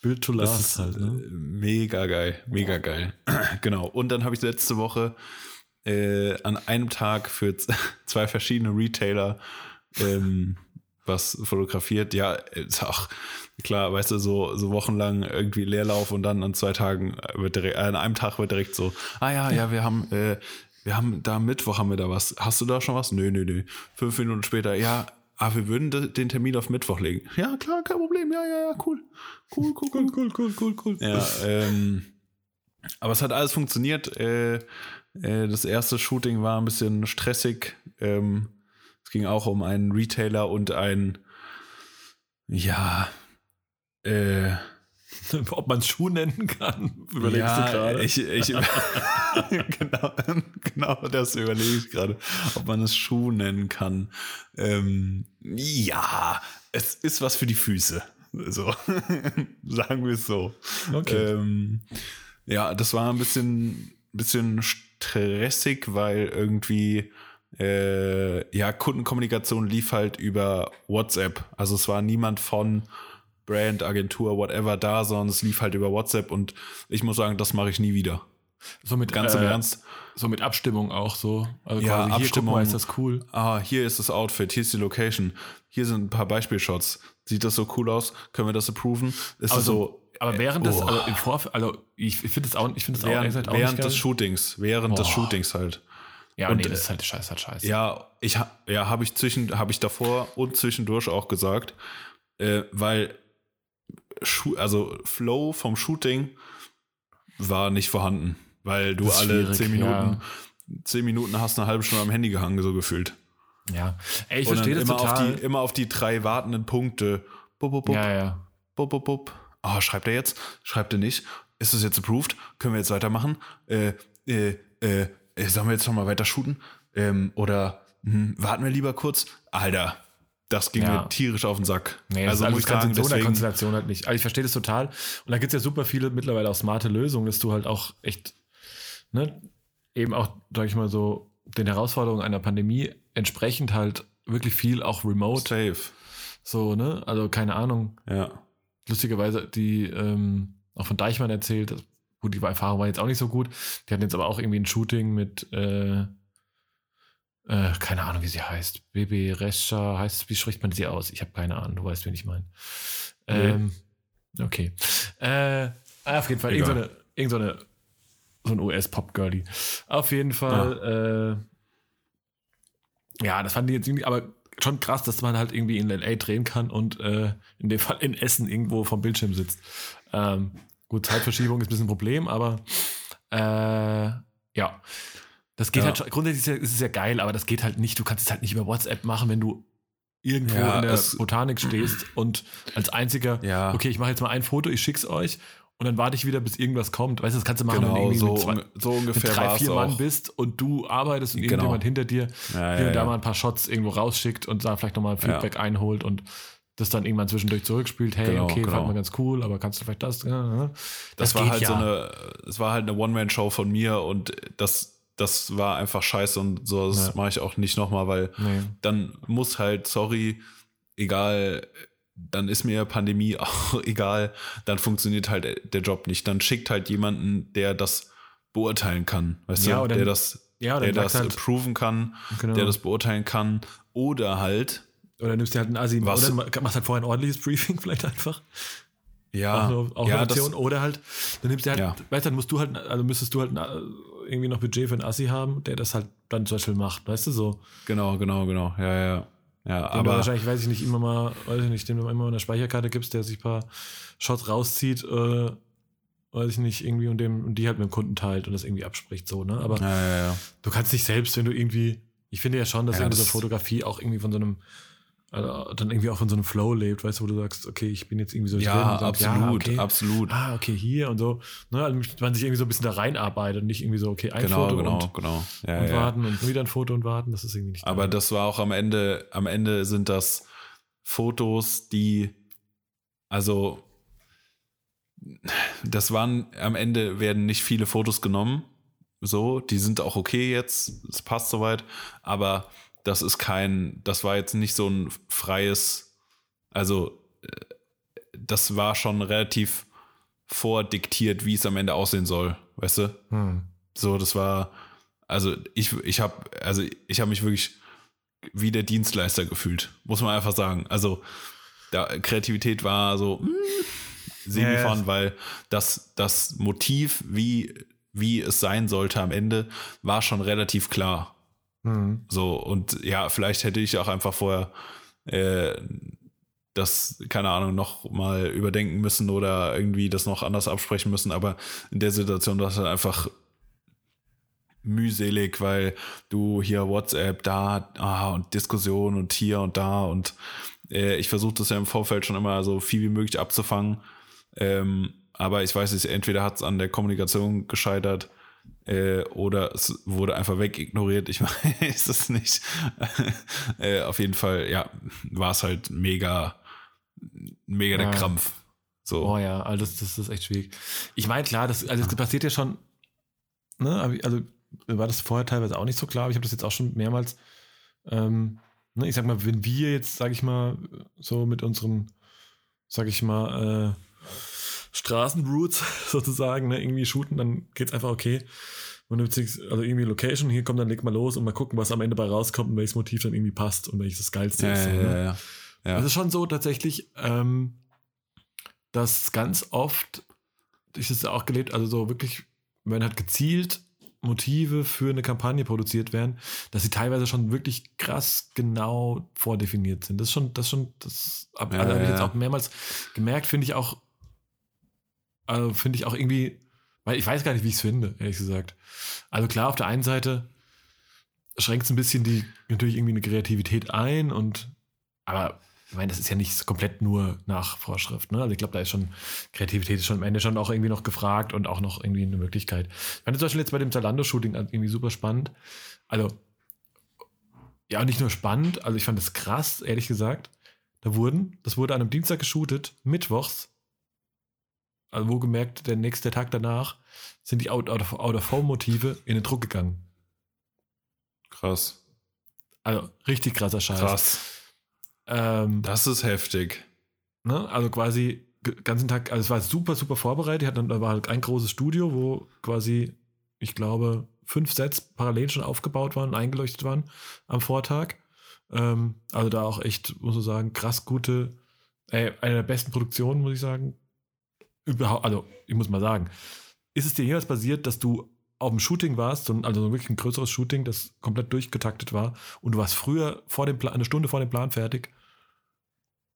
Build to last das ist halt, ne? Äh, mega geil, mega geil. genau. Und dann habe ich letzte Woche äh, an einem Tag für zwei verschiedene Retailer ähm, was fotografiert. Ja, ist auch klar, weißt du, so, so wochenlang irgendwie Leerlauf und dann an zwei Tagen wird direkt, äh, an einem Tag wird direkt so, ah ja, ja, wir haben, äh, wir haben da Mittwoch haben wir da was. Hast du da schon was? Nö, nö, nö. Fünf Minuten später, ja, ah, wir würden den Termin auf Mittwoch legen. Ja, klar, kein Problem. Ja, ja, ja, cool. Cool, cool, cool, cool, cool, cool, cool. Ja, ähm, aber es hat alles funktioniert. Äh, äh, das erste Shooting war ein bisschen stressig. Ähm, es ging auch um einen Retailer und ein Ja. Äh. Ob man es Schuh nennen kann, überlegst ja, du gerade. Ich, ich, genau, genau das überlege ich gerade, ob man es Schuh nennen kann. Ähm, ja, es ist was für die Füße. So, sagen wir es so. Okay. Ähm, ja, das war ein bisschen, bisschen stressig, weil irgendwie äh, ja, Kundenkommunikation lief halt über WhatsApp. Also es war niemand von Brand, Agentur, whatever da, sondern es lief halt über WhatsApp und ich muss sagen, das mache ich nie wieder. So mit, Ganz im äh, Ernst. So mit Abstimmung auch so. Also Ja, quasi, hier, guck Abstimmung. mal, ist das cool. Ah, hier ist das Outfit, hier ist die Location, hier sind ein paar Beispielshots. Sieht das so cool aus? Können wir das approven? Ist Aber es so, aber während des, oh. also im Vorfeld, also ich, ich finde es auch, ich finde es auch, gesagt auch während des. Shootings, während des Boah. Shootings halt. Ja, und, nee, äh, das ist halt scheiße, halt scheiße. Ja, ich ja, habe ich zwischen habe ich davor und zwischendurch auch gesagt, äh, weil also Flow vom Shooting war nicht vorhanden, weil du alle zehn Minuten ja. zehn Minuten hast eine halbe Stunde am Handy gehangen so gefühlt. ja. Ey, ich verstehe das immer total. auf die immer auf die drei wartenden Punkte. Bup, bup, bup, ja, ja. bup, bup, bup. Ah, schreibt er jetzt? Schreibt er nicht? Ist das jetzt approved? Können wir jetzt weitermachen? Äh, äh, äh, sollen wir jetzt noch mal weiter shooten? Ähm, oder hm, warten wir lieber kurz? Alter, das ging Ja. mir tierisch auf den Sack. Nee, also muss ich sagen, in so einer Konstellation halt nicht. Also ich verstehe das total. Und da gibt es ja super viele mittlerweile auch smarte Lösungen, dass du halt auch echt, ne, eben auch, sag ich mal so, den Herausforderungen einer Pandemie entsprechend halt wirklich viel auch remote, safe. so, ne? Also keine Ahnung. Ja. Lustigerweise, die ähm, auch von Deichmann erzählt, gut, die Erfahrung war jetzt auch nicht so gut. Die hatten jetzt aber auch irgendwie ein Shooting mit, äh, äh, keine Ahnung, wie sie heißt. Baby Rescha heißt, wie spricht man sie aus? Ich habe keine Ahnung, du weißt, wen ich meine. Nee. Ähm, okay. Äh, ah, auf jeden Fall, irgendeine, irgendeine, so ein US-Pop-Girlie. Auf jeden Fall, äh, ja, das fand ich jetzt irgendwie, aber schon krass, dass man halt irgendwie in LA drehen kann und äh, in dem Fall in Essen irgendwo vom Bildschirm sitzt. Ähm, gut, Zeitverschiebung ist ein bisschen ein Problem, aber äh, ja. Das geht Ja. halt schon, grundsätzlich ist, es ja geil, aber das geht halt nicht, du kannst es halt nicht über WhatsApp machen, wenn du irgendwo Ja, in der Botanik stehst und als einziger, Ja. okay, ich mache jetzt mal ein Foto, ich schick's euch und dann warte ich wieder, bis irgendwas kommt. Weißt du, das kannst du machen, wenn du Genau, irgendwie so, zwei, so ungefähr drei, war vier Mann auch. bist und du arbeitest und Genau. irgendjemand hinter dir Ja, hier und da mal ein paar Shots irgendwo rausschickt und da vielleicht nochmal Feedback einholt und das dann irgendwann zwischendurch zurückspielt, hey, Genau, okay, genau. fand man ganz cool, aber kannst du vielleicht das? Ja, ja. Das, war geht halt so eine, es war halt eine One-Man-Show von mir und das, das war einfach scheiße und so, das Ja. mache ich auch nicht nochmal, weil Nee. dann muss halt, sorry, egal, dann ist mir Pandemie auch egal, dann funktioniert halt der Job nicht. Dann schickt halt jemanden, der das beurteilen kann, weißt Ja, du, der das, Ja, der das halt, approven kann, genau. der das beurteilen kann oder halt, oder nimmst dir halt einen Assi Was? oder machst halt vorher ein ordentliches Briefing vielleicht einfach. ja, auch eine, auch ja, das, oder halt, dann nimmst du halt, Ja. weißt du, dann musst du halt, also müsstest du halt äh, irgendwie noch Budget für einen Assi haben, der das halt dann zum Beispiel macht, weißt du, so. genau, genau, genau, ja, ja, ja, Den aber wahrscheinlich, weiß ich nicht, immer mal, weiß ich nicht, dem du immer mal eine Speicherkarte gibst, der sich ein paar Shots rauszieht, äh, weiß ich nicht, irgendwie und dem und die halt mit dem Kunden teilt und das irgendwie abspricht, so, ne? Aber ja, ja, du kannst nicht selbst, wenn du irgendwie, ich finde ja schon, dass Ja, irgendwie so das- Fotografie auch irgendwie von so einem, also dann irgendwie auch von so einem Flow lebt, weißt du, wo du sagst, okay, ich bin jetzt irgendwie so Ja, drin absolut, okay, absolut. ah, okay, hier und so, ne? Also man sich irgendwie so ein bisschen da reinarbeitet und nicht irgendwie so, okay, ein Genau, Foto genau, und, genau. Ja, und ja. warten und wieder ein Foto und warten, das ist irgendwie nicht Aber das war auch am Ende, am Ende sind das Fotos, die, also, das waren, am Ende werden nicht viele Fotos genommen. So, die sind auch okay jetzt, es passt soweit, aber das ist kein, das war jetzt nicht so ein freies, also, äh, das war schon relativ vordiktiert, wie es am Ende aussehen soll, weißt du? Hm. So, das war, also ich, ich habe, also ich habe mich wirklich wie der Dienstleister gefühlt, muss man einfach sagen. Also da, Kreativität war so mm, semifahren, Ja, weil das, das Motiv, wie, wie es sein sollte am Ende, war schon relativ klar. Hm. So, und ja, vielleicht hätte ich auch einfach vorher äh, das, keine Ahnung, noch mal überdenken müssen oder irgendwie das noch anders absprechen müssen, aber in der Situation war es halt einfach mühselig, weil du hier WhatsApp da ah, und Diskussion und hier und da und äh, ich versuche das ja im Vorfeld schon immer so viel wie möglich abzufangen. Ähm, aber ich weiß nicht, entweder hat es an der Kommunikation gescheitert äh, oder es wurde einfach wegignoriert. Ich weiß es nicht. äh, auf jeden Fall, ja, war es halt mega, mega der Ja. Krampf. So. Oh ja, also das, das ist echt schwierig. Ich meine, klar, das, also das passiert ja schon, ne, also war das vorher teilweise auch nicht so klar, aber ich habe das jetzt auch schon mehrmals, ähm, ne, ich sag mal, wenn wir jetzt, sag ich mal, so mit unseren, sag ich mal, äh, Straßenroutes sozusagen, ne, irgendwie shooten, dann geht's einfach okay. Man nimmt sich, also irgendwie Location, hier kommt, dann leg mal los und mal gucken, was am Ende bei rauskommt und welches Motiv dann irgendwie passt und welches das geilste ja, ist. ja, so, ne? ja, ja. Es ist schon so tatsächlich, ähm, dass ganz oft, ich das auch gelebt, also so wirklich, wenn halt gezielt Motive für eine Kampagne produziert werden, dass sie teilweise schon wirklich krass genau vordefiniert sind. Das ist schon, das ist schon, das hab, Ja, also habe ich ja, jetzt auch mehrmals gemerkt, finde ich auch, also finde ich auch irgendwie, weil ich weiß gar nicht, wie ich es finde, ehrlich gesagt. Also klar, auf der einen Seite schränkt es ein bisschen die natürlich irgendwie eine Kreativität ein und aber ich meine, das ist ja nicht komplett nur nach Vorschrift. Ne? Also ich glaube, da ist schon Kreativität ist schon am Ende schon auch irgendwie noch gefragt und auch noch irgendwie eine Möglichkeit. Ich fand zum Beispiel jetzt bei dem Zalando-Shooting irgendwie super spannend. Also ja, nicht nur spannend, also ich fand es krass, ehrlich gesagt. Da wurden, das wurde an einem Dienstag geshootet, mittwochs, also wo gemerkt, der nächste Tag danach sind die Out-of-Home-Motive in den Druck gegangen. Krass. Also richtig krasser Scheiß. Krass. Ähm, Das ist heftig. ne? Also quasi ganzen Tag, also es war super, super vorbereitet. Hatten, da war halt ein großes Studio, wo quasi, ich glaube, fünf Sets parallel schon aufgebaut waren, eingeleuchtet waren am Vortag. Ähm, also da auch echt, muss man sagen, krass gute, äh, eine der besten Produktionen, muss ich sagen. Überhaupt, also ich muss mal sagen, ist es dir jemals passiert, dass du auf dem Shooting warst, also so wirklich ein größeres Shooting, das komplett durchgetaktet war und du warst früher vor dem Plan, eine Stunde vor dem Plan fertig?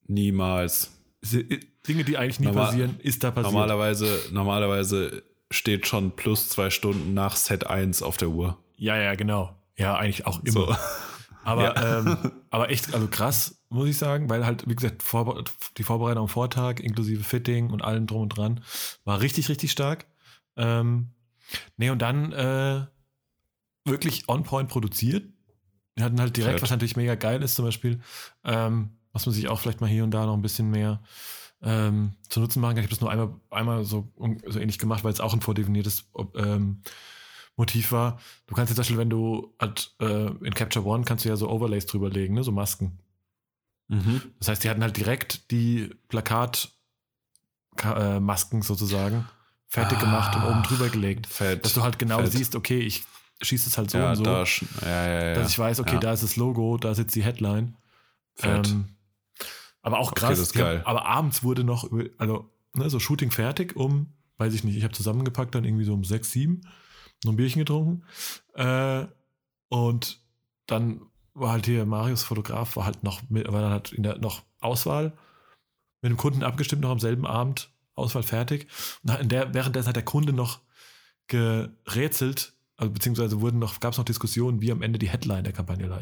Niemals. Se- Dinge, die eigentlich nie Normal- passieren, ist da passiert. Normalerweise, normalerweise steht schon plus zwei Stunden nach Set 1 auf der Uhr. Ja, ja, genau. Ja, eigentlich auch immer. So. Aber, Ja. ähm, aber echt, also krass, muss ich sagen, weil halt, wie gesagt, Vorbe die Vorbereitung am Vortag, inklusive Fitting und allem drum und dran, war richtig, richtig stark. Ähm, nee, und dann äh, wirklich on-point produziert. Wir hatten halt direkt, Fett. was natürlich mega geil ist, zum Beispiel, ähm, was man sich auch vielleicht mal hier und da noch ein bisschen mehr ähm, zu nutzen machen kann. Ich habe das nur einmal, einmal so, so ähnlich gemacht, weil es auch ein vordefiniertes ähm, Motiv war. Du kannst jetzt zum Beispiel, wenn du halt, äh, in Capture One kannst du ja so Overlays drüberlegen, ne, so Masken. Mhm. Das heißt, die hatten halt direkt die Plakat-Masken sozusagen fertig gemacht und oben drüber gelegt. Fett. Dass du halt genau Fett. siehst, okay, ich schieße es halt so ja, und so, da, ja, ja, ja. dass ich weiß, okay, da ist das Logo, da sitzt die Headline. Fett. Ähm, aber auch Okay, krass. haben- geil. aber abends wurde noch, also ne, so Shooting fertig um, weiß ich nicht, ich habe zusammengepackt dann irgendwie so um sechs, sieben, noch ein Bierchen getrunken. Äh, und dann war halt hier Marius Fotograf, war halt noch, mit, war dann halt in der noch Auswahl mit dem Kunden abgestimmt, noch am selben Abend, Auswahl fertig. Und in der, währenddessen hat der Kunde noch gerätselt, also beziehungsweise wurden noch, gab es noch Diskussionen, wie am Ende die Headline der Kampagne la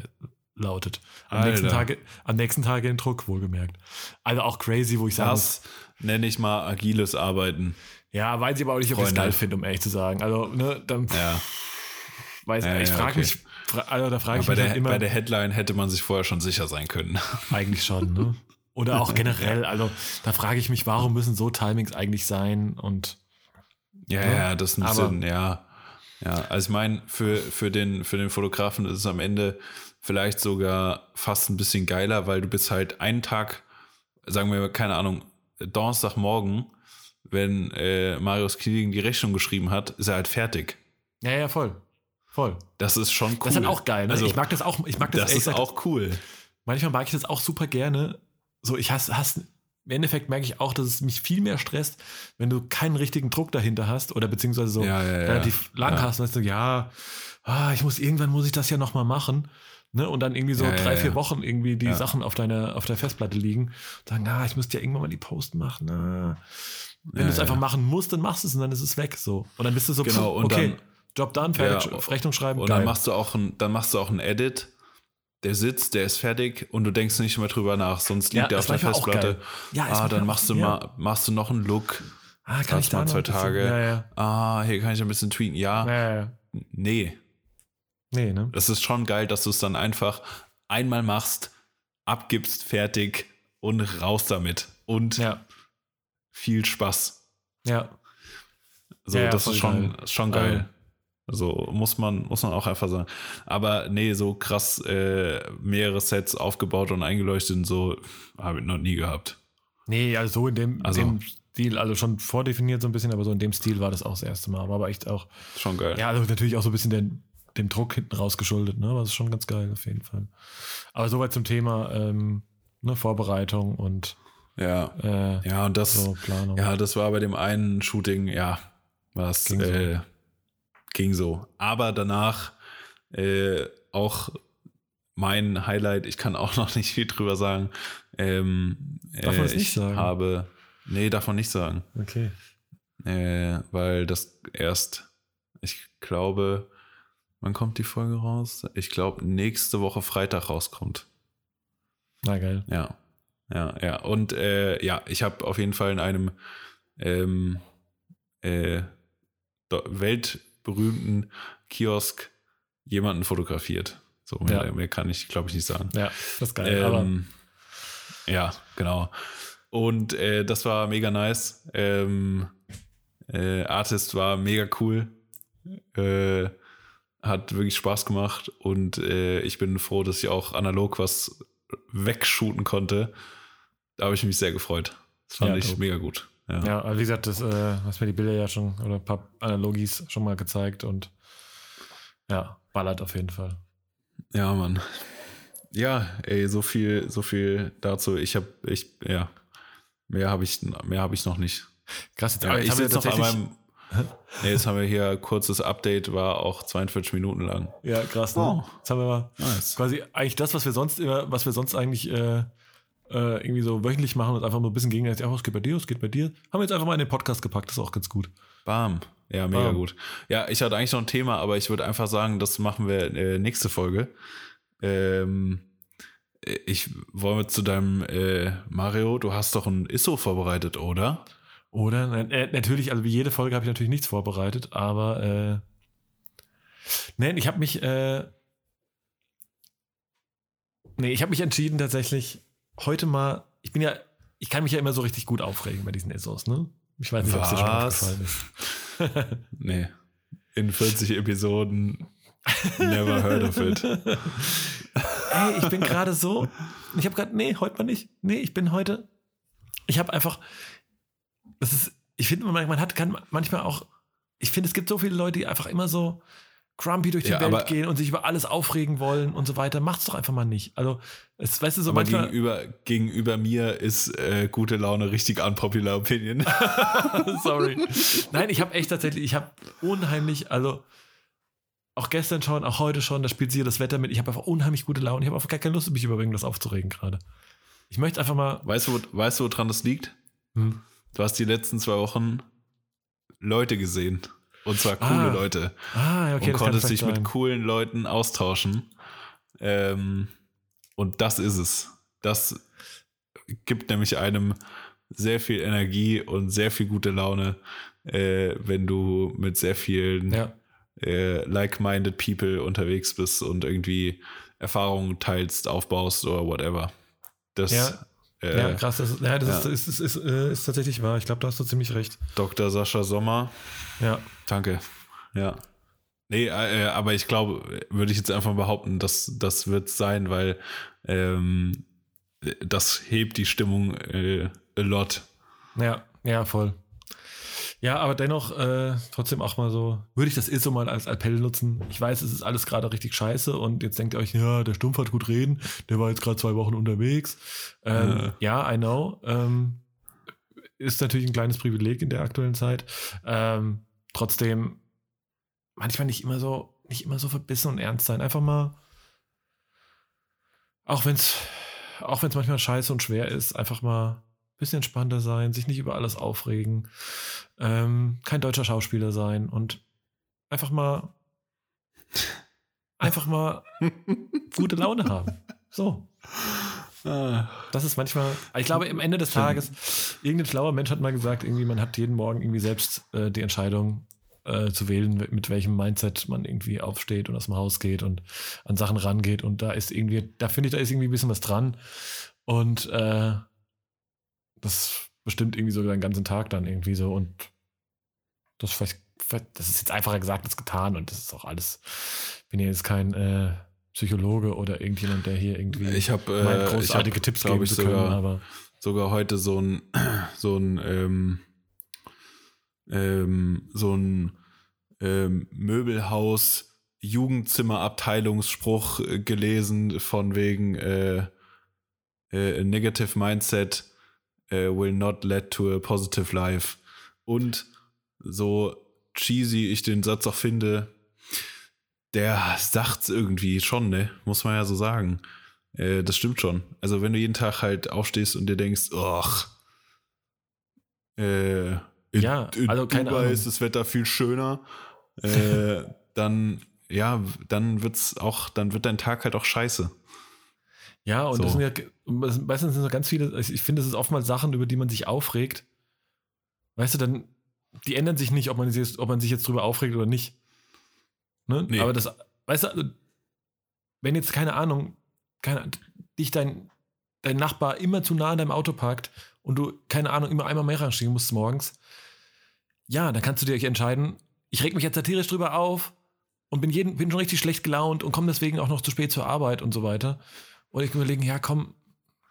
lautet. Am nächsten, Alter. Tage, am nächsten Tag in Druck, wohlgemerkt. Also auch crazy, wo ich sage, Das nenne ich mal agiles Arbeiten. ja, weiß ich aber auch nicht, ob ich es geil finde, um ehrlich zu sagen. Also, ne, dann Ja. weiß Ja, ich, ja, frage okay. mich, also da frage ich bei, mich der, halt immer, bei der Headline hätte man sich vorher schon sicher sein können. eigentlich schon, ne? Oder auch generell, also da frage ich mich, warum müssen so Timings eigentlich sein und Ja, Ja, ja, das ist ein aber- Sinn, ja. Ja, also ich meine, für, für, den, für den Fotografen ist es am Ende vielleicht sogar fast ein bisschen geiler, weil du bist halt einen Tag, sagen wir, keine Ahnung, Donnerstagmorgen, wenn äh, Marius Kieling die Rechnung geschrieben hat, ist er halt fertig. ja, ja, voll. Voll. Das ist schon cool. Das ist dann auch geil, ne? Also, ich mag das auch, ich mag das, das ist gesagt auch cool. manchmal mag ich das auch super gerne. So, ich hasse, hasse im Endeffekt merke ich auch, dass es mich viel mehr stresst, wenn du keinen richtigen Druck dahinter hast oder beziehungsweise so Ja, ja, ja. relativ lang Ja. hast, weißt du, ja, ah, ich muss irgendwann muss ich das ja nochmal machen. Ne? Und dann irgendwie so drei, vier. Wochen irgendwie die. Sachen auf deiner, auf der Festplatte liegen. Und sagen, ah, ich müsste ja irgendwann mal die Post machen. Ah. Wenn du es einfach machen musst, dann machst du es und dann ist es weg. So. Und dann bist du so, Genau, pff, und okay, dann Job done, fertig, Ja, Rechnung schreiben, Und geil. dann machst du auch ein, dann machst du auch einen Edit. Der sitzt, der ist fertig und du denkst nicht mehr drüber nach, sonst liegt Ja, der auf der Festplatte. Ja, ah, dann machst du mal, machst du noch einen Look. ah, kannst ich da mal zwei ein Tage. Ja, ja. Ah, hier kann ich ein bisschen tweeten. Ja, ja, ja, nee. Nee, ne? Das ist schon geil, dass du es dann einfach einmal machst, abgibst, fertig und raus damit. Und Ja, viel Spaß. ja. So, das ist schon, geil. ist schon geil. Also muss man, muss man auch einfach sagen. Aber nee, so krass äh, mehrere Sets aufgebaut und eingeleuchtet und so habe ich noch nie gehabt. Nee, also so in dem, Also- dem Stil, also schon vordefiniert so ein bisschen, aber so in dem Stil war das auch das erste Mal. War aber echt auch, Schon geil. ja, also natürlich auch so ein bisschen den, dem Druck hinten rausgeschuldet, ne? Aber das ist schon ganz geil auf jeden Fall. Aber soweit zum Thema ähm, ne, Vorbereitung und Ja, äh, ja und das, so Planung. ja, das war bei dem einen Shooting, ja, was ging, so. Ging so. Aber danach äh, auch mein Highlight, ich kann auch noch nicht viel drüber sagen. Ähm, Darf man äh, das nicht ich sagen? habe, nee, darf man nicht sagen. Okay. Äh, weil das erst, ich glaube, wann kommt die Folge raus? Ich glaube, nächste Woche Freitag rauskommt. Na geil. Ja, ja, ja. Und äh, ja, ich habe auf jeden Fall in einem ähm, äh, do- weltberühmten Kiosk jemanden fotografiert. So mehr, Ja. mehr kann ich, glaube ich, nicht sagen. Ja, das ist geil. Ähm, ja, genau. Und äh, das war mega nice. Ähm, äh, Artist war mega cool. Äh, hat wirklich Spaß gemacht und äh, ich bin froh, dass ich auch analog was wegshooten konnte. Da habe ich mich sehr gefreut. Das fand Ja, ich dope. mega gut. Ja. Ja, aber wie gesagt, das äh, hast mir die Bilder ja schon oder ein paar Analogis schon mal gezeigt und ja, ballert auf jeden Fall. Ja, Mann. Ja, ey, so viel, so viel dazu. Ich habe, ich, ja, mehr habe ich, mehr habe ich noch nicht. Krass, jetzt, Ja, ich jetzt haben wir sitze noch an meinem. Nee, jetzt haben wir hier kurzes Update, war auch 42 Minuten lang. Ja, krass, ne? Oh. Jetzt haben wir mal Nice. quasi eigentlich das, was wir sonst immer, was wir sonst eigentlich äh, äh, irgendwie so wöchentlich machen und einfach nur ein bisschen gegenseitig, ach, es geht bei dir, es geht bei dir, haben wir jetzt einfach mal in den Podcast gepackt, das ist auch ganz gut. Bam. Ja, mega Bam. gut. Ja, ich hatte eigentlich noch ein Thema, aber ich würde einfach sagen, das machen wir äh, nächste Folge. Ähm, ich wollen wir zu deinem äh, Mario, du hast doch ein ISO vorbereitet, oder? Oder? Äh, natürlich, also wie jede Folge habe ich natürlich nichts vorbereitet, aber äh, nein, ich habe mich, äh, nee, ich habe mich entschieden tatsächlich heute mal, ich bin ja, ich kann mich ja immer so richtig gut aufregen bei diesen ISOs, ne? Ich weiß nicht, ob es dir schon aufgefallen ist. Nee. In 40 Episoden never heard of it. Ey, ich bin gerade so, ich habe gerade, nee, heute mal nicht. Nee, ich bin heute, ich habe einfach, das ist, ich finde, man, man hat, kann manchmal auch, ich finde, es gibt so viele Leute, die einfach immer so grumpy durch die Ja, Welt gehen und sich über alles aufregen wollen und so weiter. Macht's doch einfach mal nicht. Also, es, weißt du, so Aber manchmal, gegenüber, gegenüber mir ist äh, gute Laune richtig unpopular opinion. sorry. Nein, ich habe echt tatsächlich, ich habe unheimlich, also, auch gestern schon, auch heute schon, da spielt sich hier das Wetter mit. Ich habe einfach unheimlich gute Laune. Ich habe einfach gar keine Lust, mich über irgendwas aufzuregen gerade. Ich möchte einfach mal. Weißt du, wo, weißt du, woran das liegt? Hm. Du hast die letzten zwei Wochen Leute gesehen. Und zwar coole Ah, Leute. Ah, okay, und konntest dich mit coolen Leuten austauschen. Ähm, und das ist es. Das gibt nämlich einem sehr viel Energie und sehr viel gute Laune, äh, wenn du mit sehr vielen Ja, äh, like-minded People unterwegs bist und irgendwie Erfahrungen teilst, aufbaust oder whatever. Das Ja. Äh, ja, krass. Das, ist- ja, das ja. Ist, ist, ist, äh, ist tatsächlich wahr. Ich glaube, da hast du ziemlich recht. Dr. Sascha Sommer, Ja, danke. Ja. Nee, äh, aber ich glaube, würde ich jetzt einfach behaupten, dass das wird sein, weil ähm, das hebt die Stimmung äh, a lot. ja, ja, voll. Ja, aber dennoch äh, trotzdem auch mal so, würde ich das ISO mal als Appell nutzen. Ich weiß, es ist alles gerade richtig scheiße und jetzt denkt ihr euch, ja, der Stumpf hat gut reden, der war jetzt gerade zwei Wochen unterwegs. Ähm, Ja, I know. Ähm, ist natürlich ein kleines Privileg in der aktuellen Zeit. Ähm, trotzdem manchmal nicht immer so, nicht immer so verbissen und ernst sein. Einfach mal, auch wenn es auch wenn es manchmal scheiße und schwer ist, einfach mal bisschen entspannter sein, sich nicht über alles aufregen, ähm, kein deutscher Schauspieler sein und einfach mal, einfach mal gute Laune haben. So. Ah. Das ist manchmal, ich glaube, am Ende des Tages, irgendein schlauer Mensch hat mal gesagt, irgendwie, man hat jeden Morgen irgendwie selbst äh, die Entscheidung äh, zu wählen, mit welchem Mindset man irgendwie aufsteht und aus dem Haus geht und an Sachen rangeht. Und da ist irgendwie, da finde ich, da ist irgendwie ein bisschen was dran. Und äh, das bestimmt irgendwie so den ganzen Tag dann irgendwie so. Und das vielleicht, das ist jetzt einfacher gesagt als getan und das ist auch alles. Ich bin ja jetzt kein äh, Psychologe oder irgendjemand, der hier irgendwie Ich habe meint, äh, großartige ich hab, Tipps geben ich, zu können, sogar, aber sogar heute so ein so ein ähm, ähm, so ein ähm, Möbelhaus Jugendzimmerabteilungsspruch äh, gelesen von wegen äh, äh, negative mindset äh, will not lead to a positive life. Und so cheesy ich den Satz auch finde der sagt's irgendwie schon ne? Muss man ja so sagen. Äh, das stimmt schon. Also wenn du jeden Tag halt aufstehst und dir denkst ach äh, in, Ja, in also keine Dubai Ahnung. ist das Wetter viel schöner. Äh, dann ja dann wird's auch dann wird dein Tag halt auch scheiße. Ja, und So. das sind ja, meistens sind so ganz viele, also ich finde, das ist oftmals Sachen, über die man sich aufregt. Weißt du, dann, die ändern sich nicht, ob man, sich jetzt, ob man sich jetzt drüber aufregt oder nicht. Ne? Nee. Aber das, weißt du, wenn jetzt, keine Ahnung, keine, dich dein, dein Nachbar immer zu nah an deinem Auto parkt und du, keine Ahnung, immer einmal mehr reinstehen musst morgens, ja, dann kannst du dir entscheiden, ich reg mich jetzt satirisch drüber auf und bin, jeden, bin schon richtig schlecht gelaunt und komme deswegen auch noch zu spät zur Arbeit und so weiter. Oder ich kann überlegen, ja komm,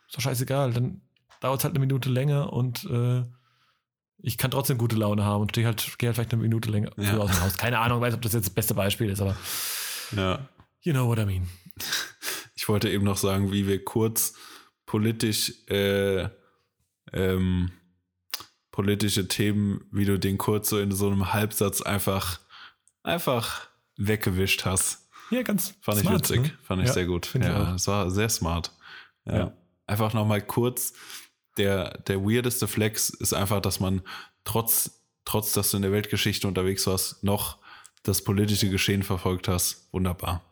ist doch scheißegal, dann dauert es halt eine Minute länger und äh, ich kann trotzdem gute Laune haben und stehe halt, gehe halt vielleicht eine Minute länger Ja. aus dem Haus. Keine Ahnung, weiß, ob das jetzt das beste Beispiel ist, aber ja you know what I mean. Ich wollte eben noch sagen, wie wir kurz politisch äh, ähm, politische Themen, wie du den kurz so in so einem Halbsatz einfach einfach weggewischt hast. Ja, ganz Fand smart, ich witzig. ne? Fand ich Ja, sehr gut. Ja, das war sehr smart. Ja. Ja. Einfach nochmal kurz. Der, der weirdeste Flex ist einfach, dass man trotz, trotz, dass du in der Weltgeschichte unterwegs warst, noch das politische Geschehen verfolgt hast. Wunderbar.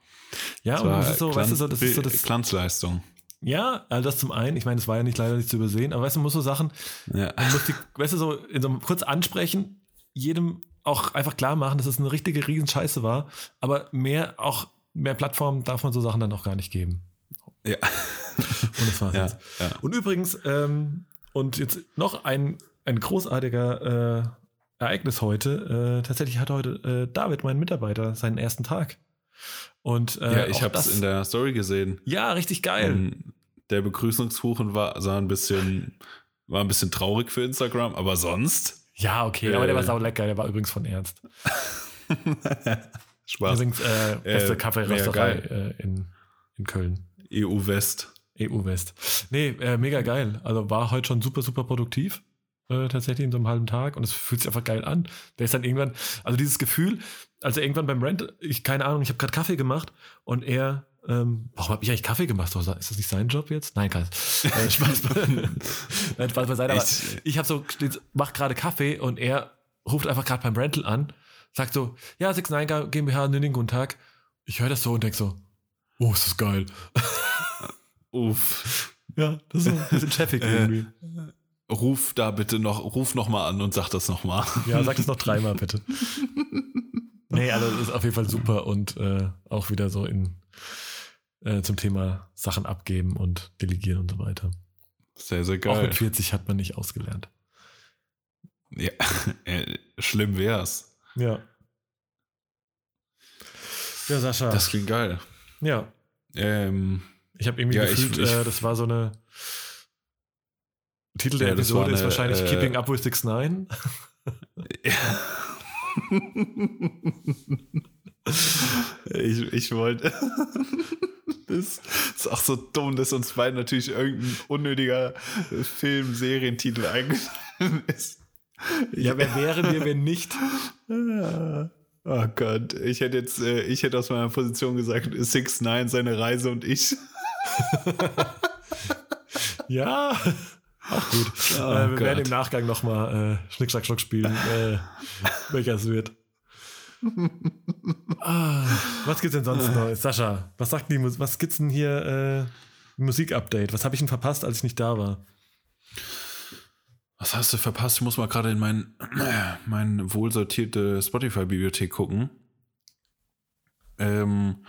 Ja, und das ist so, weißt du, so, das ist so das. Glanzleistung. Ja, also das zum einen, ich meine, das war ja nicht leider nicht zu übersehen, aber weißt du, man muss so Sachen, Ja. man muss die, weißt du, so in so einem kurz ansprechen, jedem auch einfach klar machen, dass es eine richtige Riesenscheiße war, aber mehr auch, mehr Plattformen darf man so Sachen dann auch gar nicht geben. Ja. Und war's Ja, ja. Und übrigens, ähm, und jetzt noch ein, ein großartiger äh, Ereignis heute. Äh, tatsächlich hat heute äh, David, mein Mitarbeiter, seinen ersten Tag. Und äh, ja, ich habe es in der Story gesehen. Ja, richtig geil. Ähm, Der Begrüßungskuchen war, sah ein bisschen, war ein bisschen traurig für Instagram, aber sonst ja, okay, aber der war äh, sau lecker. Der war übrigens von Ernst. Spaß. Übrigens äh, beste Äh, Kaffeerösterei äh, in, in Köln. EU West. EU West. Nee, äh, mega geil. Also war heute schon super, super produktiv. Äh, tatsächlich in so einem halben Tag und es fühlt sich einfach geil an. Der ist dann irgendwann, also dieses Gefühl, also irgendwann beim Rent, ich keine Ahnung, ich habe gerade Kaffee gemacht und er, ähm, warum habe ich eigentlich Kaffee gemacht? Ist das nicht sein Job jetzt? Nein, kein äh, Spaß, Nein, Spaß beiseite, aber ich habe so, mach gerade Kaffee und er ruft einfach gerade beim Rental an, sagt so, ja, 69 GmbH, Nünning, guten Tag. Ich höre das so und denk so, oh, ist das geil. Uff. Ja, das ist so ein bisschen cheffig Äh, irgendwie. Ruf da bitte noch, ruf noch mal an und sag das noch mal. Ja, sag das noch dreimal bitte. Nee, also das ist auf jeden Fall super und äh, auch wieder so in äh, zum Thema Sachen abgeben und delegieren und so weiter. Sehr, sehr Auch geil. mit 40 hat man nicht ausgelernt. Ja, äh, schlimm wär's. Ja. Ja, Sascha. Das klingt geil. ja, Ähm, ich habe irgendwie Ja, ich- gefühlt, ich- äh, das war so eine Titel der Ja, Episode war ist eine, wahrscheinlich äh, Keeping Up with 6 9 ich, ich wollte. Das ist auch so dumm, dass uns beiden natürlich irgendein unnötiger Film, Serientitel eingefallen ist. Ja, wer wären wir, wenn nicht? Oh Gott, ich hätte jetzt, äh, ich hätte aus meiner Position gesagt, Six Nine, seine Reise und ich. Ja, auch gut. Oh äh, wir werden im Nachgang nochmal äh, Schnick, Schnack, Schnuck spielen, äh, welcher es wird. ah, was gibt's denn sonst noch? Sascha, was sagt die Musik? Was gibt's denn hier? Äh, Musikupdate. Was habe ich denn verpasst, als ich nicht da war? Was hast du verpasst? Ich muss mal gerade in mein, mein wohlsortierte Spotify-Bibliothek gucken. Ähm,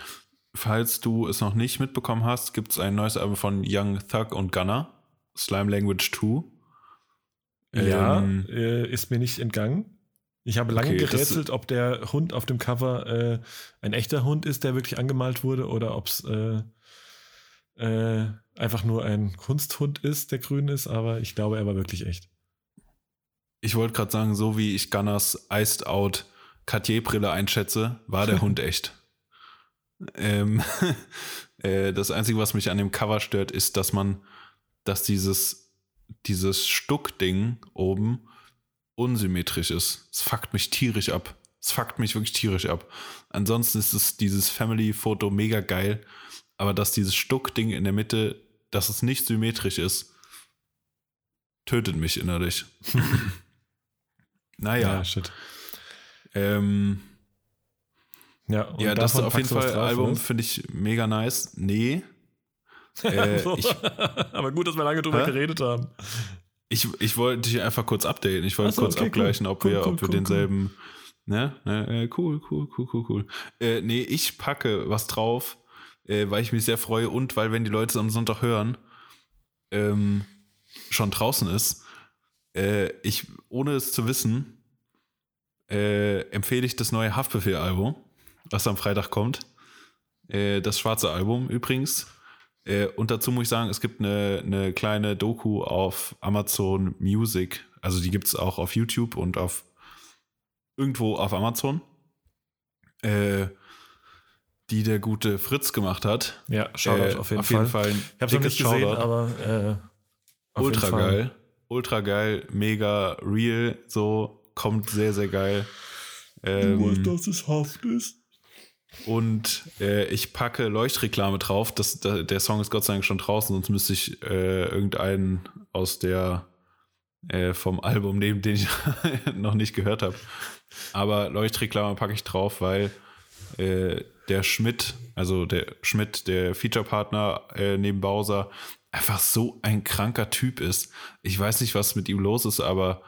falls du es noch nicht mitbekommen hast, gibt es ein neues Album von Young Thug und Gunner, Slime Language 2. Ja, ähm, äh, ist mir nicht entgangen. Ich habe lange okay, gerätselt, ob der Hund auf dem Cover äh, ein echter Hund ist, der wirklich angemalt wurde, oder ob es äh, äh, einfach nur ein Kunsthund ist, der grün ist, aber ich glaube, er war wirklich echt. Ich wollte gerade sagen, so wie ich Gunners Iced Out Cartier-Brille einschätze, war der Hund echt. Ähm, äh, das Einzige, was mich an dem Cover stört, ist, dass man, dass dieses, dieses Stuckding oben unsymmetrisch ist. Es fuckt mich tierisch ab. Es fuckt mich wirklich tierisch ab. Ansonsten ist es dieses Family-Foto mega geil, aber dass dieses Stuckding in der Mitte, dass es nicht symmetrisch ist, tötet mich innerlich. naja. Ja, shit. Ähm, ja, ja das ist auf jeden Fall Album, finde ich mega nice. Nee. Äh, ich, aber gut, dass wir lange drüber hä? geredet haben. Ich, ich wollte dich einfach kurz updaten. Ich wollte so, kurz okay, abgleichen, ob cool, wir, cool, ob wir denselben. Ne? ne? Cool, cool, cool, cool, cool. Äh, nee, ich packe was drauf, äh, weil ich mich sehr freue und weil, wenn die Leute es am Sonntag hören, ähm, schon draußen ist. Äh, ich, ohne es zu wissen, äh, empfehle ich das neue Haftbefehl-Album was am Freitag kommt. Äh, das schwarze Album übrigens. Äh, und dazu muss ich sagen, es gibt eine, eine kleine Doku auf Amazon Music. Also die gibt es auch auf YouTube und auf irgendwo auf Amazon. Äh, die der gute Fritz gemacht hat. Ja, Shoutout äh, auf jeden auf Fall. Jeden Fall ich habe es noch nicht gesehen, Shoutout. aber äh, ultra geil, ultra geil, mega real, so kommt sehr sehr geil. Ähm, du weißt, dass es Haft ist. Und äh, ich packe Leuchtreklame drauf. Das, da, der Song ist Gott sei Dank schon draußen, sonst müsste ich äh, irgendeinen aus der äh, vom Album nehmen, den ich noch nicht gehört habe. Aber Leuchtreklame packe ich drauf, weil äh, der Schmidt, also der Schmidt, der Featurepartner äh, neben Bowser, einfach so ein kranker Typ ist. Ich weiß nicht, was mit ihm los ist, aber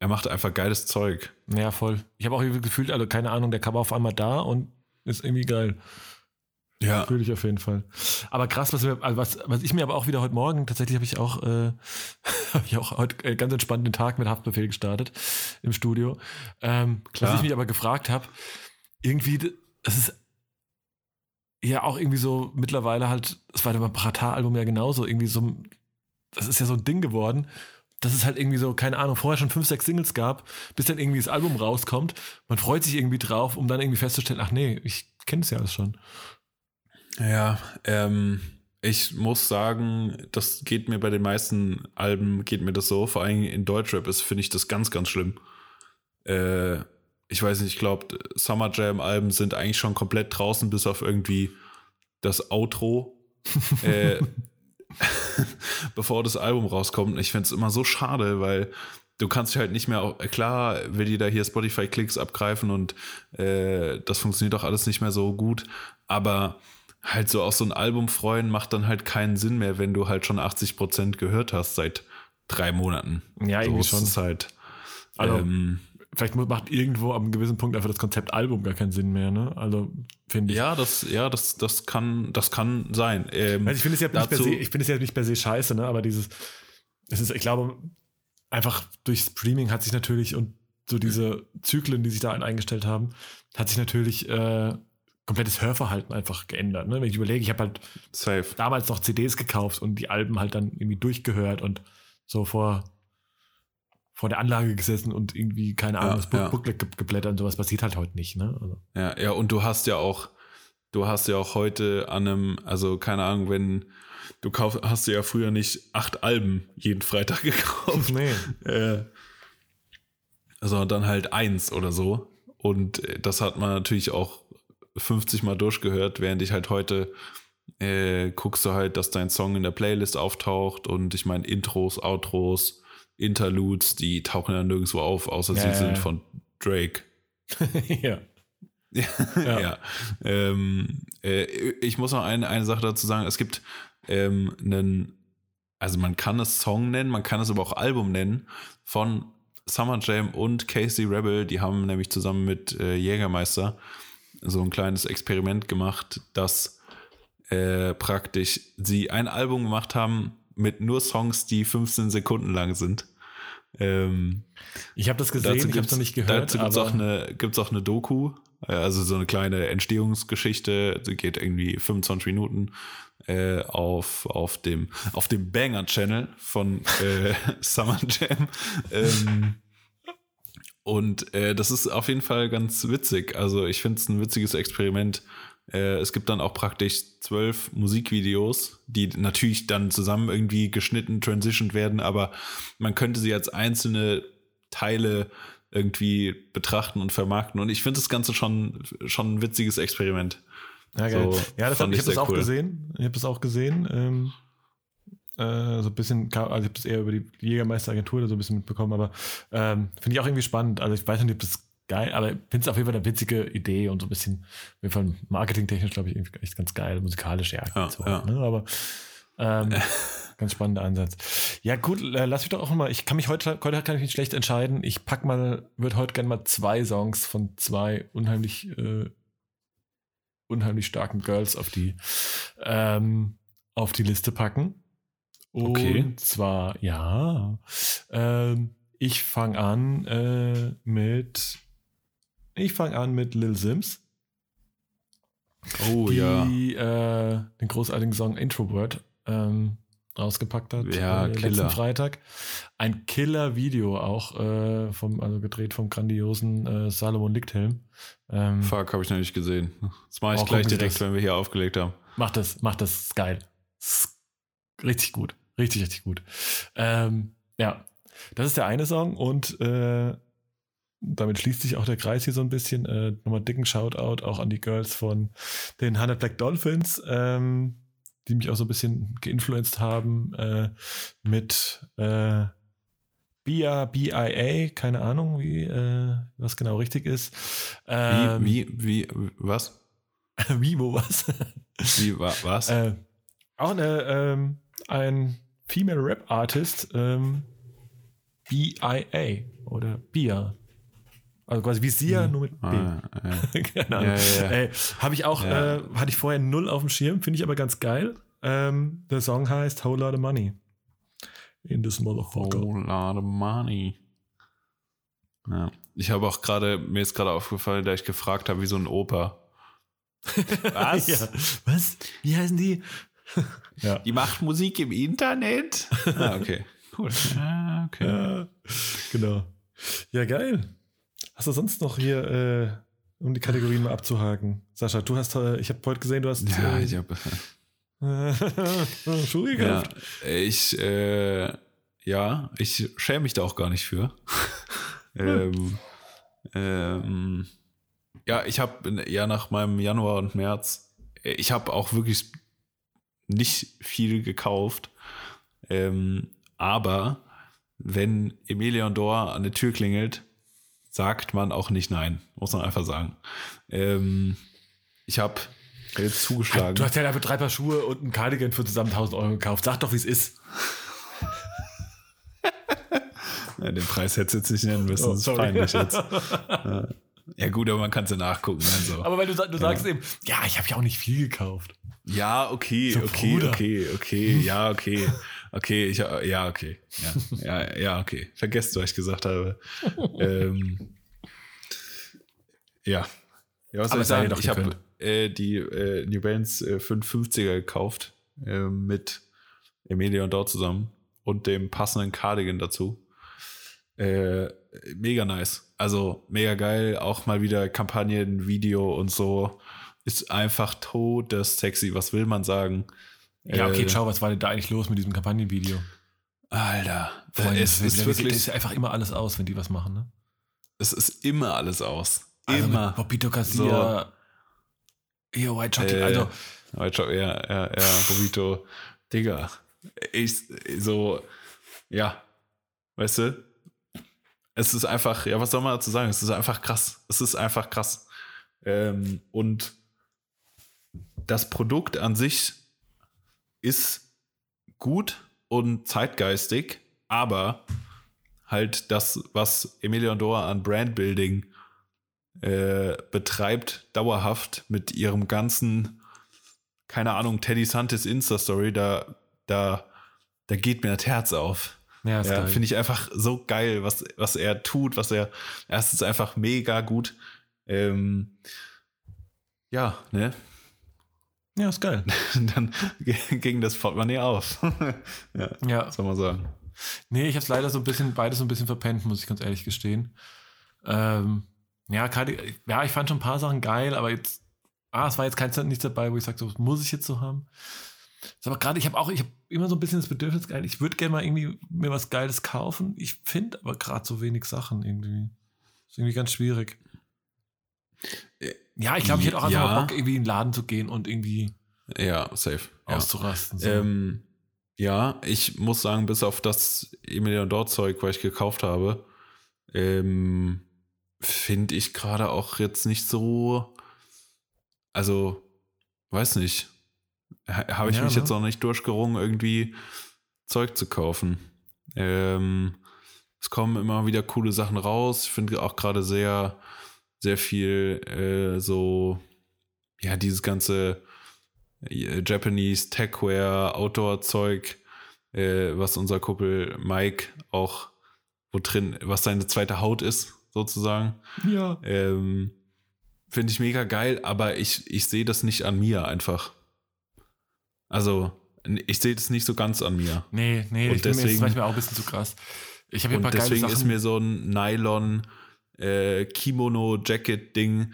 er macht einfach geiles Zeug. Ja, voll. Ich habe auch gefühlt, also keine Ahnung, der kam auf einmal da und ist irgendwie geil. Ja. Fühle ich auf jeden Fall. Aber krass, was, also was, was ich mir aber auch wieder heute Morgen, tatsächlich habe ich auch, äh, hab ich auch heute äh, ganz entspannt den Tag mit Haftbefehl gestartet im Studio. Ähm, Klar. Was ich mich aber gefragt habe, irgendwie, das ist ja auch irgendwie so mittlerweile halt, das war beim Pratar-Album ja genauso, irgendwie so, das ist ja so ein Ding geworden dass es halt irgendwie so, keine Ahnung, vorher schon fünf, sechs Singles gab, bis dann irgendwie das Album rauskommt. Man freut sich irgendwie drauf, um dann irgendwie festzustellen, ach nee, ich kenne es ja alles schon. Ja, ähm, ich muss sagen, das geht mir bei den meisten Alben, geht mir das so, vor allem in Deutschrap ist, finde ich das ganz, ganz schlimm. Äh, ich weiß nicht, ich glaube, Summer Jam Alben sind eigentlich schon komplett draußen, bis auf irgendwie das Outro. äh, bevor das Album rauskommt. Ich finde es immer so schade, weil du kannst dich halt nicht mehr, klar will die da hier Spotify-Klicks abgreifen und äh, das funktioniert doch alles nicht mehr so gut, aber halt so aus so ein Album freuen macht dann halt keinen Sinn mehr, wenn du halt schon 80 Prozent gehört hast seit drei Monaten. Ja, so irgendwie schon. Ist halt, also, ähm, vielleicht macht irgendwo am gewissen Punkt einfach das Konzept Album gar keinen Sinn mehr, ne? Also finde ich. Ja, das, ja, das, das kann, das kann sein. Ähm, also ich finde es ja nicht per se, ich finde es ja nicht per se scheiße, ne? Aber dieses, es ist, ich glaube, einfach durch Streaming hat sich natürlich und so diese Zyklen, die sich da eingestellt haben, hat sich natürlich äh, komplettes Hörverhalten einfach geändert. Ne? Wenn ich überlege, ich habe halt Safe. damals noch CDs gekauft und die Alben halt dann irgendwie durchgehört und so vor vor der Anlage gesessen und irgendwie, keine Ahnung, ja, das ja. Booklet geblättert und sowas passiert halt heute nicht, ne? Also. Ja, ja, und du hast ja auch, du hast ja auch heute an einem, also keine Ahnung, wenn du kaufst, hast du ja früher nicht acht Alben jeden Freitag gekauft. Nee. Äh, sondern dann halt eins oder so. Und das hat man natürlich auch 50 Mal durchgehört, während ich halt heute äh, guckst du halt, dass dein Song in der Playlist auftaucht und ich meine Intros, Outros, Interludes, die tauchen ja nirgendwo auf, außer ja, sie sind von Drake. ja. ja. ja. Ähm, äh, ich muss noch eine, eine Sache dazu sagen. Es gibt ähm, einen, also man kann es Song nennen, man kann es aber auch Album nennen von Summer Jam und Casey Rebel. Die haben nämlich zusammen mit äh, Jägermeister so ein kleines Experiment gemacht, dass äh, praktisch sie ein Album gemacht haben mit nur Songs, die 15 Sekunden lang sind. Ähm, ich habe das gesehen, ich habe es noch nicht gehört. Dazu gibt es auch, eine, auch eine Doku, äh, also so eine kleine Entstehungsgeschichte, die geht irgendwie 25 Minuten äh, auf, auf dem, auf dem Banger-Channel von äh, Summer Jam. Ähm, und äh, das ist auf jeden Fall ganz witzig. Also ich finde es ein witziges Experiment. Äh, es gibt dann auch praktisch zwölf Musikvideos, die natürlich dann zusammen irgendwie geschnitten, transitioned werden, aber man könnte sie als einzelne Teile irgendwie betrachten und vermarkten. Und ich finde das Ganze schon, schon ein witziges Experiment. Ja, geil. So, ja, das hab, ich habe das auch cool. gesehen. Ich habe das auch gesehen. Ähm, äh, so ein bisschen, also ich habe das eher über die Jägermeisteragentur so ein bisschen mitbekommen, aber ähm, finde ich auch irgendwie spannend. Also ich weiß nicht, ob das geil, aber ich finde es auf jeden Fall eine witzige Idee und so ein bisschen, auf jeden Fall marketingtechnisch, glaube ich, echt ganz geil, musikalisch ja. ja, so, ja. Ne? Aber ähm, ganz spannender Ansatz. Ja, gut, äh, lass mich doch auch mal, ich kann mich heute, heute kann ich nicht schlecht entscheiden. Ich pack mal, würde heute gerne mal zwei Songs von zwei unheimlich, äh, unheimlich starken Girls auf die, ähm, auf die Liste packen. Und okay. zwar, ja, ähm, ich fange an äh, mit ich fange an mit Lil Sims. Oh die, ja. Äh, den großartigen Song Introvert ähm, rausgepackt hat. Ja, äh, Killer. Letzten Freitag. Ein Killer-Video auch, äh, vom, also gedreht vom grandiosen äh, Salomon Lichthelm. Ähm, Fuck, habe ich noch nicht gesehen. Das mache ich gleich direkt, das. wenn wir hier aufgelegt haben. Mach das, mach das, ist geil. richtig gut. Richtig, richtig gut. Ähm, ja, das ist der eine Song und äh, damit schließt sich auch der Kreis hier so ein bisschen. Äh, nochmal dicken Shoutout auch an die Girls von den 100 Black Dolphins, ähm, die mich auch so ein bisschen geinfluenced haben äh, mit äh, BIA, BIA, keine Ahnung, wie äh, was genau richtig ist. Ähm, wie, wie, wie, was? wie, wo, was? wie, wa, was? Äh, auch eine, ähm, ein Female Rap Artist, ähm, BIA oder BIA. Also quasi wie Sia, hm. nur mit B. Ah, ja. Keine Ahnung. Ja, ja, Habe ich auch, äh, hatte ich vorher null auf dem Schirm, finde ich aber ganz geil. Ähm, der Song heißt Whole Lot of Money. In this motherfucker. Whole Lot of Money. Ja. Ich habe auch gerade, mir ist gerade aufgefallen, da ich gefragt habe, wie so ein Opa. Was? ja. Was? Wie heißen die? ja. Die macht Musik im Internet? ah, okay. Cool. Ah, okay. Ja, genau. Ja, geil. Hast du sonst noch hier, äh, um die Kategorien mal abzuhaken? Sascha, du hast, äh, ich habe heute gesehen, du hast. Ja, äh, ich habe. Schuhe gekauft. Ja, ich, äh, ja, ich schäme mich da auch gar nicht für. ähm, ähm, ja, ich habe ja nach meinem Januar und März, ich habe auch wirklich nicht viel gekauft. Ähm, aber wenn Emilion Dor an der Tür klingelt, sagt man auch nicht nein, muss man einfach sagen. Ähm, ich habe jetzt zugeschlagen. Du hast ja dafür drei Paar Schuhe und ein Cardigan für zusammen 1000 Euro gekauft. Sag doch, wie es ist. ja, den Preis hättest du jetzt nicht nennen müssen. Oh, das ist peinlich jetzt. Ja. gut, aber man kann es ja nachgucken. Also. Aber weil du, du sagst eben, ja, ich habe ja auch nicht viel gekauft. Ja, okay, so, okay, Bruder. okay, okay, ja, okay. Okay, ich, ja, okay. Ja, ja, ja okay. Vergesst, was ich gesagt habe. ähm, ja. Ja, was soll ich sagen? Ich habe äh, die äh, New Balance äh, 550er gekauft äh, mit Emilia und dort zusammen und dem passenden Cardigan dazu. Äh, mega nice. Also mega geil. Auch mal wieder Kampagnen, Video und so. Ist einfach todessexy. Was will man sagen? Ja, okay, äh, schau, was war denn da eigentlich los mit diesem Kampagnenvideo? Alter, Freunde, es ist wirklich ist einfach immer alles aus, wenn die was machen, ne? Es ist immer alles aus. Also immer. Bobito Garcia. So. Yo, White Chocolate, äh, also. White Chocolate, ja, ja, ja, Bobito. Digga. Ich, so, ja. Weißt du? Es ist einfach, ja, was soll man dazu sagen? Es ist einfach krass. Es ist einfach krass. Ähm, und das Produkt an sich ist gut und zeitgeistig, aber halt das, was Emilion Dora an Brandbuilding äh, betreibt, dauerhaft mit ihrem ganzen, keine Ahnung, Teddy Santis Insta-Story, da, da, da geht mir das Herz auf. Ja, ja finde ich einfach so geil, was, was er tut, was er, erstens einfach mega gut. Ähm, ja, ne? Ja, ist geil. Dann ging das Portemonnaie auf. ja, ja. Soll man sagen. Nee, ich habe es leider so ein bisschen, beides so ein bisschen verpennt, muss ich ganz ehrlich gestehen. Ähm, ja, gerade, ja, ich fand schon ein paar Sachen geil, aber jetzt, ah, es war jetzt kein nichts dabei, wo ich sage, so muss ich jetzt so haben. Aber gerade, ich habe auch, ich habe immer so ein bisschen das Bedürfnis, geil, ich würde gerne mal irgendwie mir was Geiles kaufen. Ich finde aber gerade so wenig Sachen irgendwie. Ist irgendwie ganz schwierig. Ja, ich glaube, ich hätte auch einfach ja. mal Bock, irgendwie in den Laden zu gehen und irgendwie ja, safe. auszurasten. So. Ähm, ja, ich muss sagen, bis auf das Emilion Dort Zeug, was ich gekauft habe, ähm, finde ich gerade auch jetzt nicht so. Also, weiß nicht. Habe ich ja, mich ne? jetzt auch nicht durchgerungen, irgendwie Zeug zu kaufen. Ähm, es kommen immer wieder coole Sachen raus. Ich finde auch gerade sehr, sehr viel äh, so, ja, dieses ganze äh, Japanese Techwear, Outdoor-Zeug, äh, was unser Kuppel Mike auch, wo drin, was seine zweite Haut ist, sozusagen. Ja. Ähm, Finde ich mega geil, aber ich, ich sehe das nicht an mir einfach. Also, ich sehe das nicht so ganz an mir. Nee, nee, und ich deswegen, mir ist manchmal auch ein bisschen zu krass. Ich habe ja und deswegen ist mir so ein Nylon äh, Kimono Jacket Ding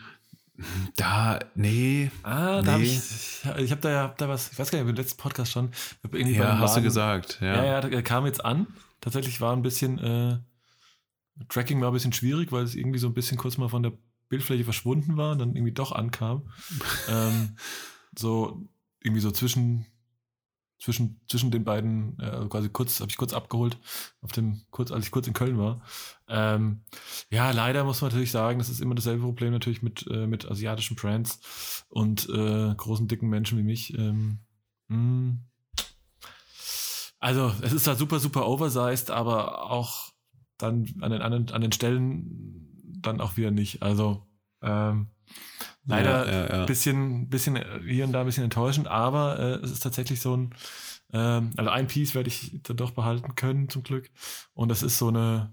da, nee. Ah, da nee. habe ich, ich habe da ja hab da was, ich weiß gar nicht, im letzten Podcast schon. ja, hast Laden, du gesagt, ja. Ja, ja, kam jetzt an. Tatsächlich war ein bisschen, äh, Tracking war ein bisschen schwierig, weil es irgendwie so ein bisschen kurz mal von der Bildfläche verschwunden war und dann irgendwie doch ankam. ähm, so, irgendwie so zwischen zwischen, zwischen den beiden, äh, quasi kurz, habe ich kurz abgeholt, auf dem, kurz, als ich kurz in Köln war. Ähm, ja, leider muss man natürlich sagen, das ist immer dasselbe Problem natürlich mit, äh, mit asiatischen Brands und äh, großen, dicken Menschen wie mich. Ähm, hm. also, es ist da super, super oversized, aber auch dann an den, an an den Stellen dann auch wieder nicht. Also, ähm, Leider ja, ja, ja. bisschen, bisschen hier und da ein bisschen enttäuschend, aber äh, es ist tatsächlich so ein, ähm, also ein Piece werde ich dann doch behalten können, zum Glück. Und das ist so eine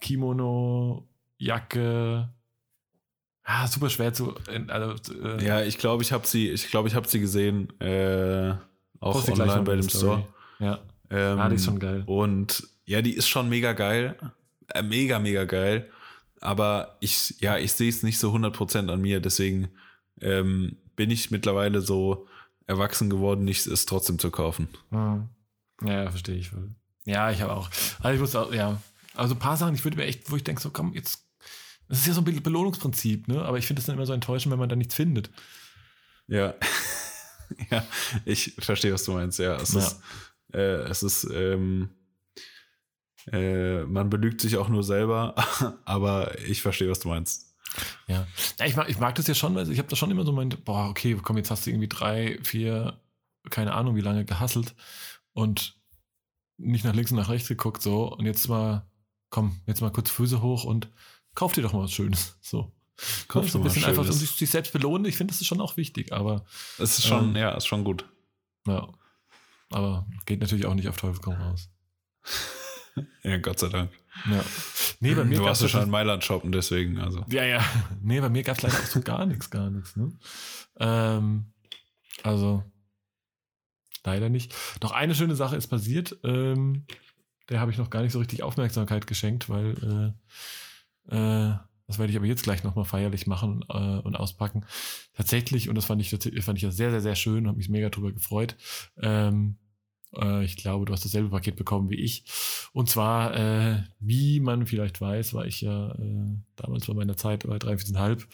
Kimono-Jacke. Ah, super schwer zu. Also, äh, ja, ich glaube, ich habe sie, ich glaube, ich habe sie gesehen, äh, auch online bei dem Story. Store. Ja. Ähm, ah, die ist schon geil. Und ja, die ist schon mega geil. Äh, mega, mega geil aber ich, ja, ich sehe es nicht so 100% an mir, deswegen ähm, bin ich mittlerweile so erwachsen geworden, nicht es trotzdem zu kaufen. Ja, ja verstehe ich. Ja, ich habe auch. Also ich muss auch, ja, also ein paar Sachen, ich würde mir echt, wo ich denke, so komm, jetzt, das ist ja so ein Belohnungsprinzip, ne? Aber ich finde es dann immer so enttäuschend, wenn man da nichts findet. Ja. ja, ich verstehe, was du meinst, ja. Es ja. ist, äh, es ist, ähm, äh, man belügt sich auch nur selber, aber ich verstehe, was du meinst. Ja, ja ich, mag, ich mag das ja schon, weil ich habe da schon immer so mein, boah, okay, komm, jetzt hast du irgendwie drei, vier, keine Ahnung, wie lange gehasselt und nicht nach links und nach rechts geguckt, so, und jetzt mal, komm, jetzt mal kurz Füße hoch und kauf dir doch mal was Schönes, so. Kauf so ein bisschen einfach um sich, sich, selbst belohnen, ich finde, das ist schon auch wichtig, aber. Es ist schon, ähm, ja, ist schon gut. Ja. Aber geht natürlich auch nicht auf Teufel komm raus. ja, Gott sei Dank. Ja. Nee, bei mir du warst ja schon in Mailand shoppen, deswegen. Also. Ja, ja. Nee, bei mir gab es leider auch so gar nichts, gar nichts. Ne? Ähm, also, leider nicht. Noch eine schöne Sache ist passiert. Ähm, der habe ich noch gar nicht so richtig Aufmerksamkeit geschenkt, weil äh, äh, das werde ich aber jetzt gleich nochmal feierlich machen äh, und auspacken. Tatsächlich, und das fand ich, fand ich ja sehr, sehr, sehr schön, habe mich mega drüber gefreut. Ähm, äh, ich glaube, du hast dasselbe Paket bekommen wie ich. Und zwar, äh, wie man vielleicht weiß, war ich ja äh, damals bei meiner Zeit bei 43,5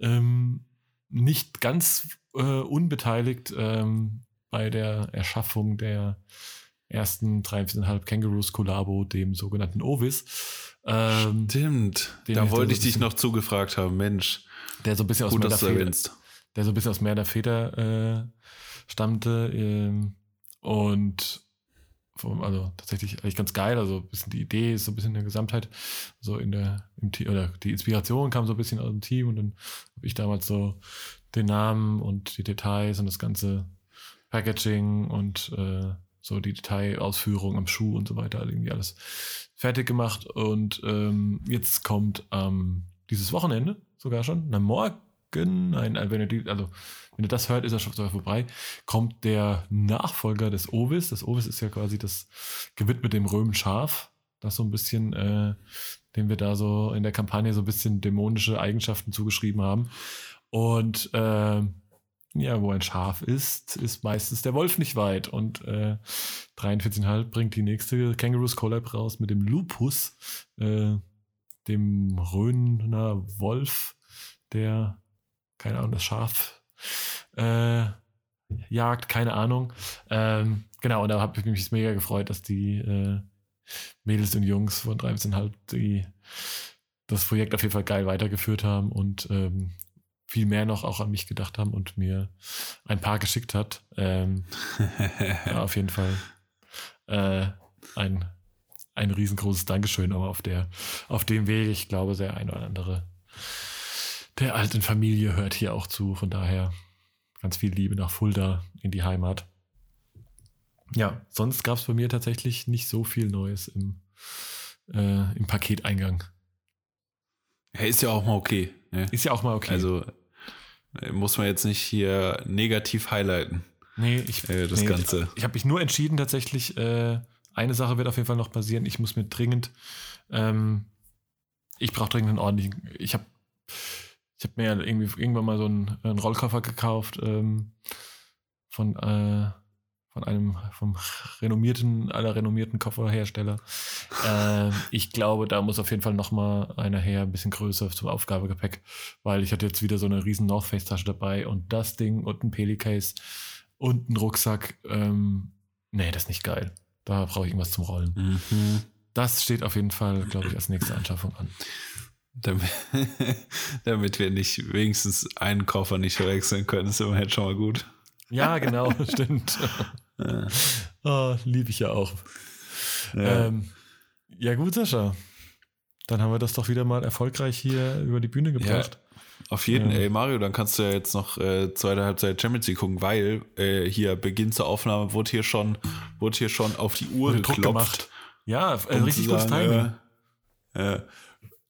ähm, nicht ganz äh, unbeteiligt ähm, bei der Erschaffung der ersten 43,5 Kangaroos Collabo, dem sogenannten Ovis. Ähm, Stimmt. Da wollte so ich ein dich noch zugefragt haben. Mensch, der so ein bisschen aus gut, dass du erwähnst. der so ein bisschen aus mehr der Feder äh, stammte. Ähm, und also tatsächlich eigentlich ganz geil. Also bisschen die Idee ist so ein bisschen in der Gesamtheit, so in der, im Team, oder die Inspiration kam so ein bisschen aus dem Team und dann habe ich damals so den Namen und die Details und das ganze Packaging und äh, so die Detailausführung am Schuh und so weiter, irgendwie alles fertig gemacht. Und ähm, jetzt kommt ähm, dieses Wochenende sogar schon, na morgen, nein, äh, wenn ihr die, also wenn ihr das hört, ist er schon vorbei, kommt der Nachfolger des Ovis. Das Ovis ist ja quasi das gewidmet dem Römenschaf, das so ein bisschen, äh, dem wir da so in der Kampagne so ein bisschen dämonische Eigenschaften zugeschrieben haben. Und äh, ja, wo ein Schaf ist, ist meistens der Wolf nicht weit. Und äh, 43,5 bringt die nächste Kangaroos Collab raus mit dem Lupus, äh, dem Röner Wolf, der, keine Ahnung, das Schaf äh, jagt, keine Ahnung. Ähm, genau, und da habe ich mich mega gefreut, dass die äh, Mädels und Jungs von 13,5 die das Projekt auf jeden Fall geil weitergeführt haben und ähm, viel mehr noch auch an mich gedacht haben und mir ein paar geschickt hat. Ähm, ja, auf jeden Fall äh, ein, ein riesengroßes Dankeschön, aber auf, der, auf dem Weg, ich glaube, der ein oder andere der alten Familie hört hier auch zu. Von daher ganz viel Liebe nach Fulda in die Heimat. Ja, sonst gab es bei mir tatsächlich nicht so viel Neues im, äh, im Paketeingang. Ja, ist ja auch mal okay. Ne? Ist ja auch mal okay. Also äh, muss man jetzt nicht hier negativ highlighten, nee, ich, äh, das nee, Ganze. Ich habe mich nur entschieden, tatsächlich, äh, eine Sache wird auf jeden Fall noch passieren. Ich muss mir dringend, ähm, ich brauche dringend einen ordentlichen, ich habe ich hab mir ja irgendwie irgendwann mal so einen, einen Rollkoffer gekauft ähm, von, äh, von einem vom renommierten, aller renommierten Kofferhersteller. ähm, ich glaube, da muss auf jeden Fall noch mal einer her, ein bisschen größer zum Aufgabegepäck, weil ich hatte jetzt wieder so eine riesen North Face Tasche dabei und das Ding und ein Pelicase und einen Rucksack. Ähm, nee, das ist nicht geil. Da brauche ich irgendwas zum Rollen. Mhm. Das steht auf jeden Fall, glaube ich, als nächste Anschaffung an. Damit, damit wir nicht wenigstens einen Koffer nicht verwechseln können, ist immerhin schon mal gut. Ja, genau, stimmt. Ja. Oh, Liebe ich ja auch. Ja. Ähm, ja, gut, Sascha. Dann haben wir das doch wieder mal erfolgreich hier über die Bühne gebracht. Auf jeden, Ja. ey Mario, dann kannst du ja jetzt noch äh, zweite Halbzeit Champions League gucken, weil äh, hier Beginn zur Aufnahme wurde hier schon, wurde hier schon auf die Uhr geklopft. Ja, äh, richtig gutes Timing. Äh, äh,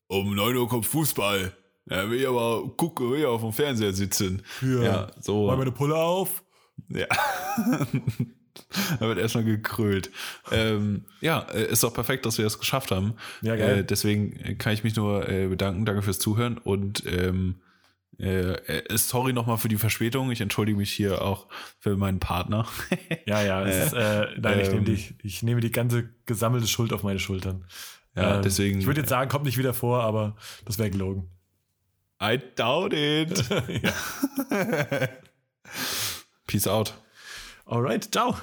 um 9 Uhr kommt Fußball. Ja, will ich aber gucken, will ich auf dem Fernseher sitzen. Ja. Ja, so. Mal meine Pulle auf. Ja. da wird erstmal gekrölt. Ähm, ja, äh, ist doch perfekt, dass wir das geschafft haben. Ja, geil. Äh, deswegen kann ich mich nur äh, bedanken. Danke fürs Zuhören und ähm, äh, äh, sorry nochmal für die Verspätung. Ich entschuldige mich hier auch für meinen Partner. Ja, ja. Ist, äh, nein, ich, ähm, nehme die, ich nehme die ganze gesammelte Schuld auf meine Schultern. Ja, Ähm, deswegen. Ich würde jetzt sagen, kommt nicht wieder vor, aber das wäre gelogen. I doubt it. Peace out. Alright, ciao.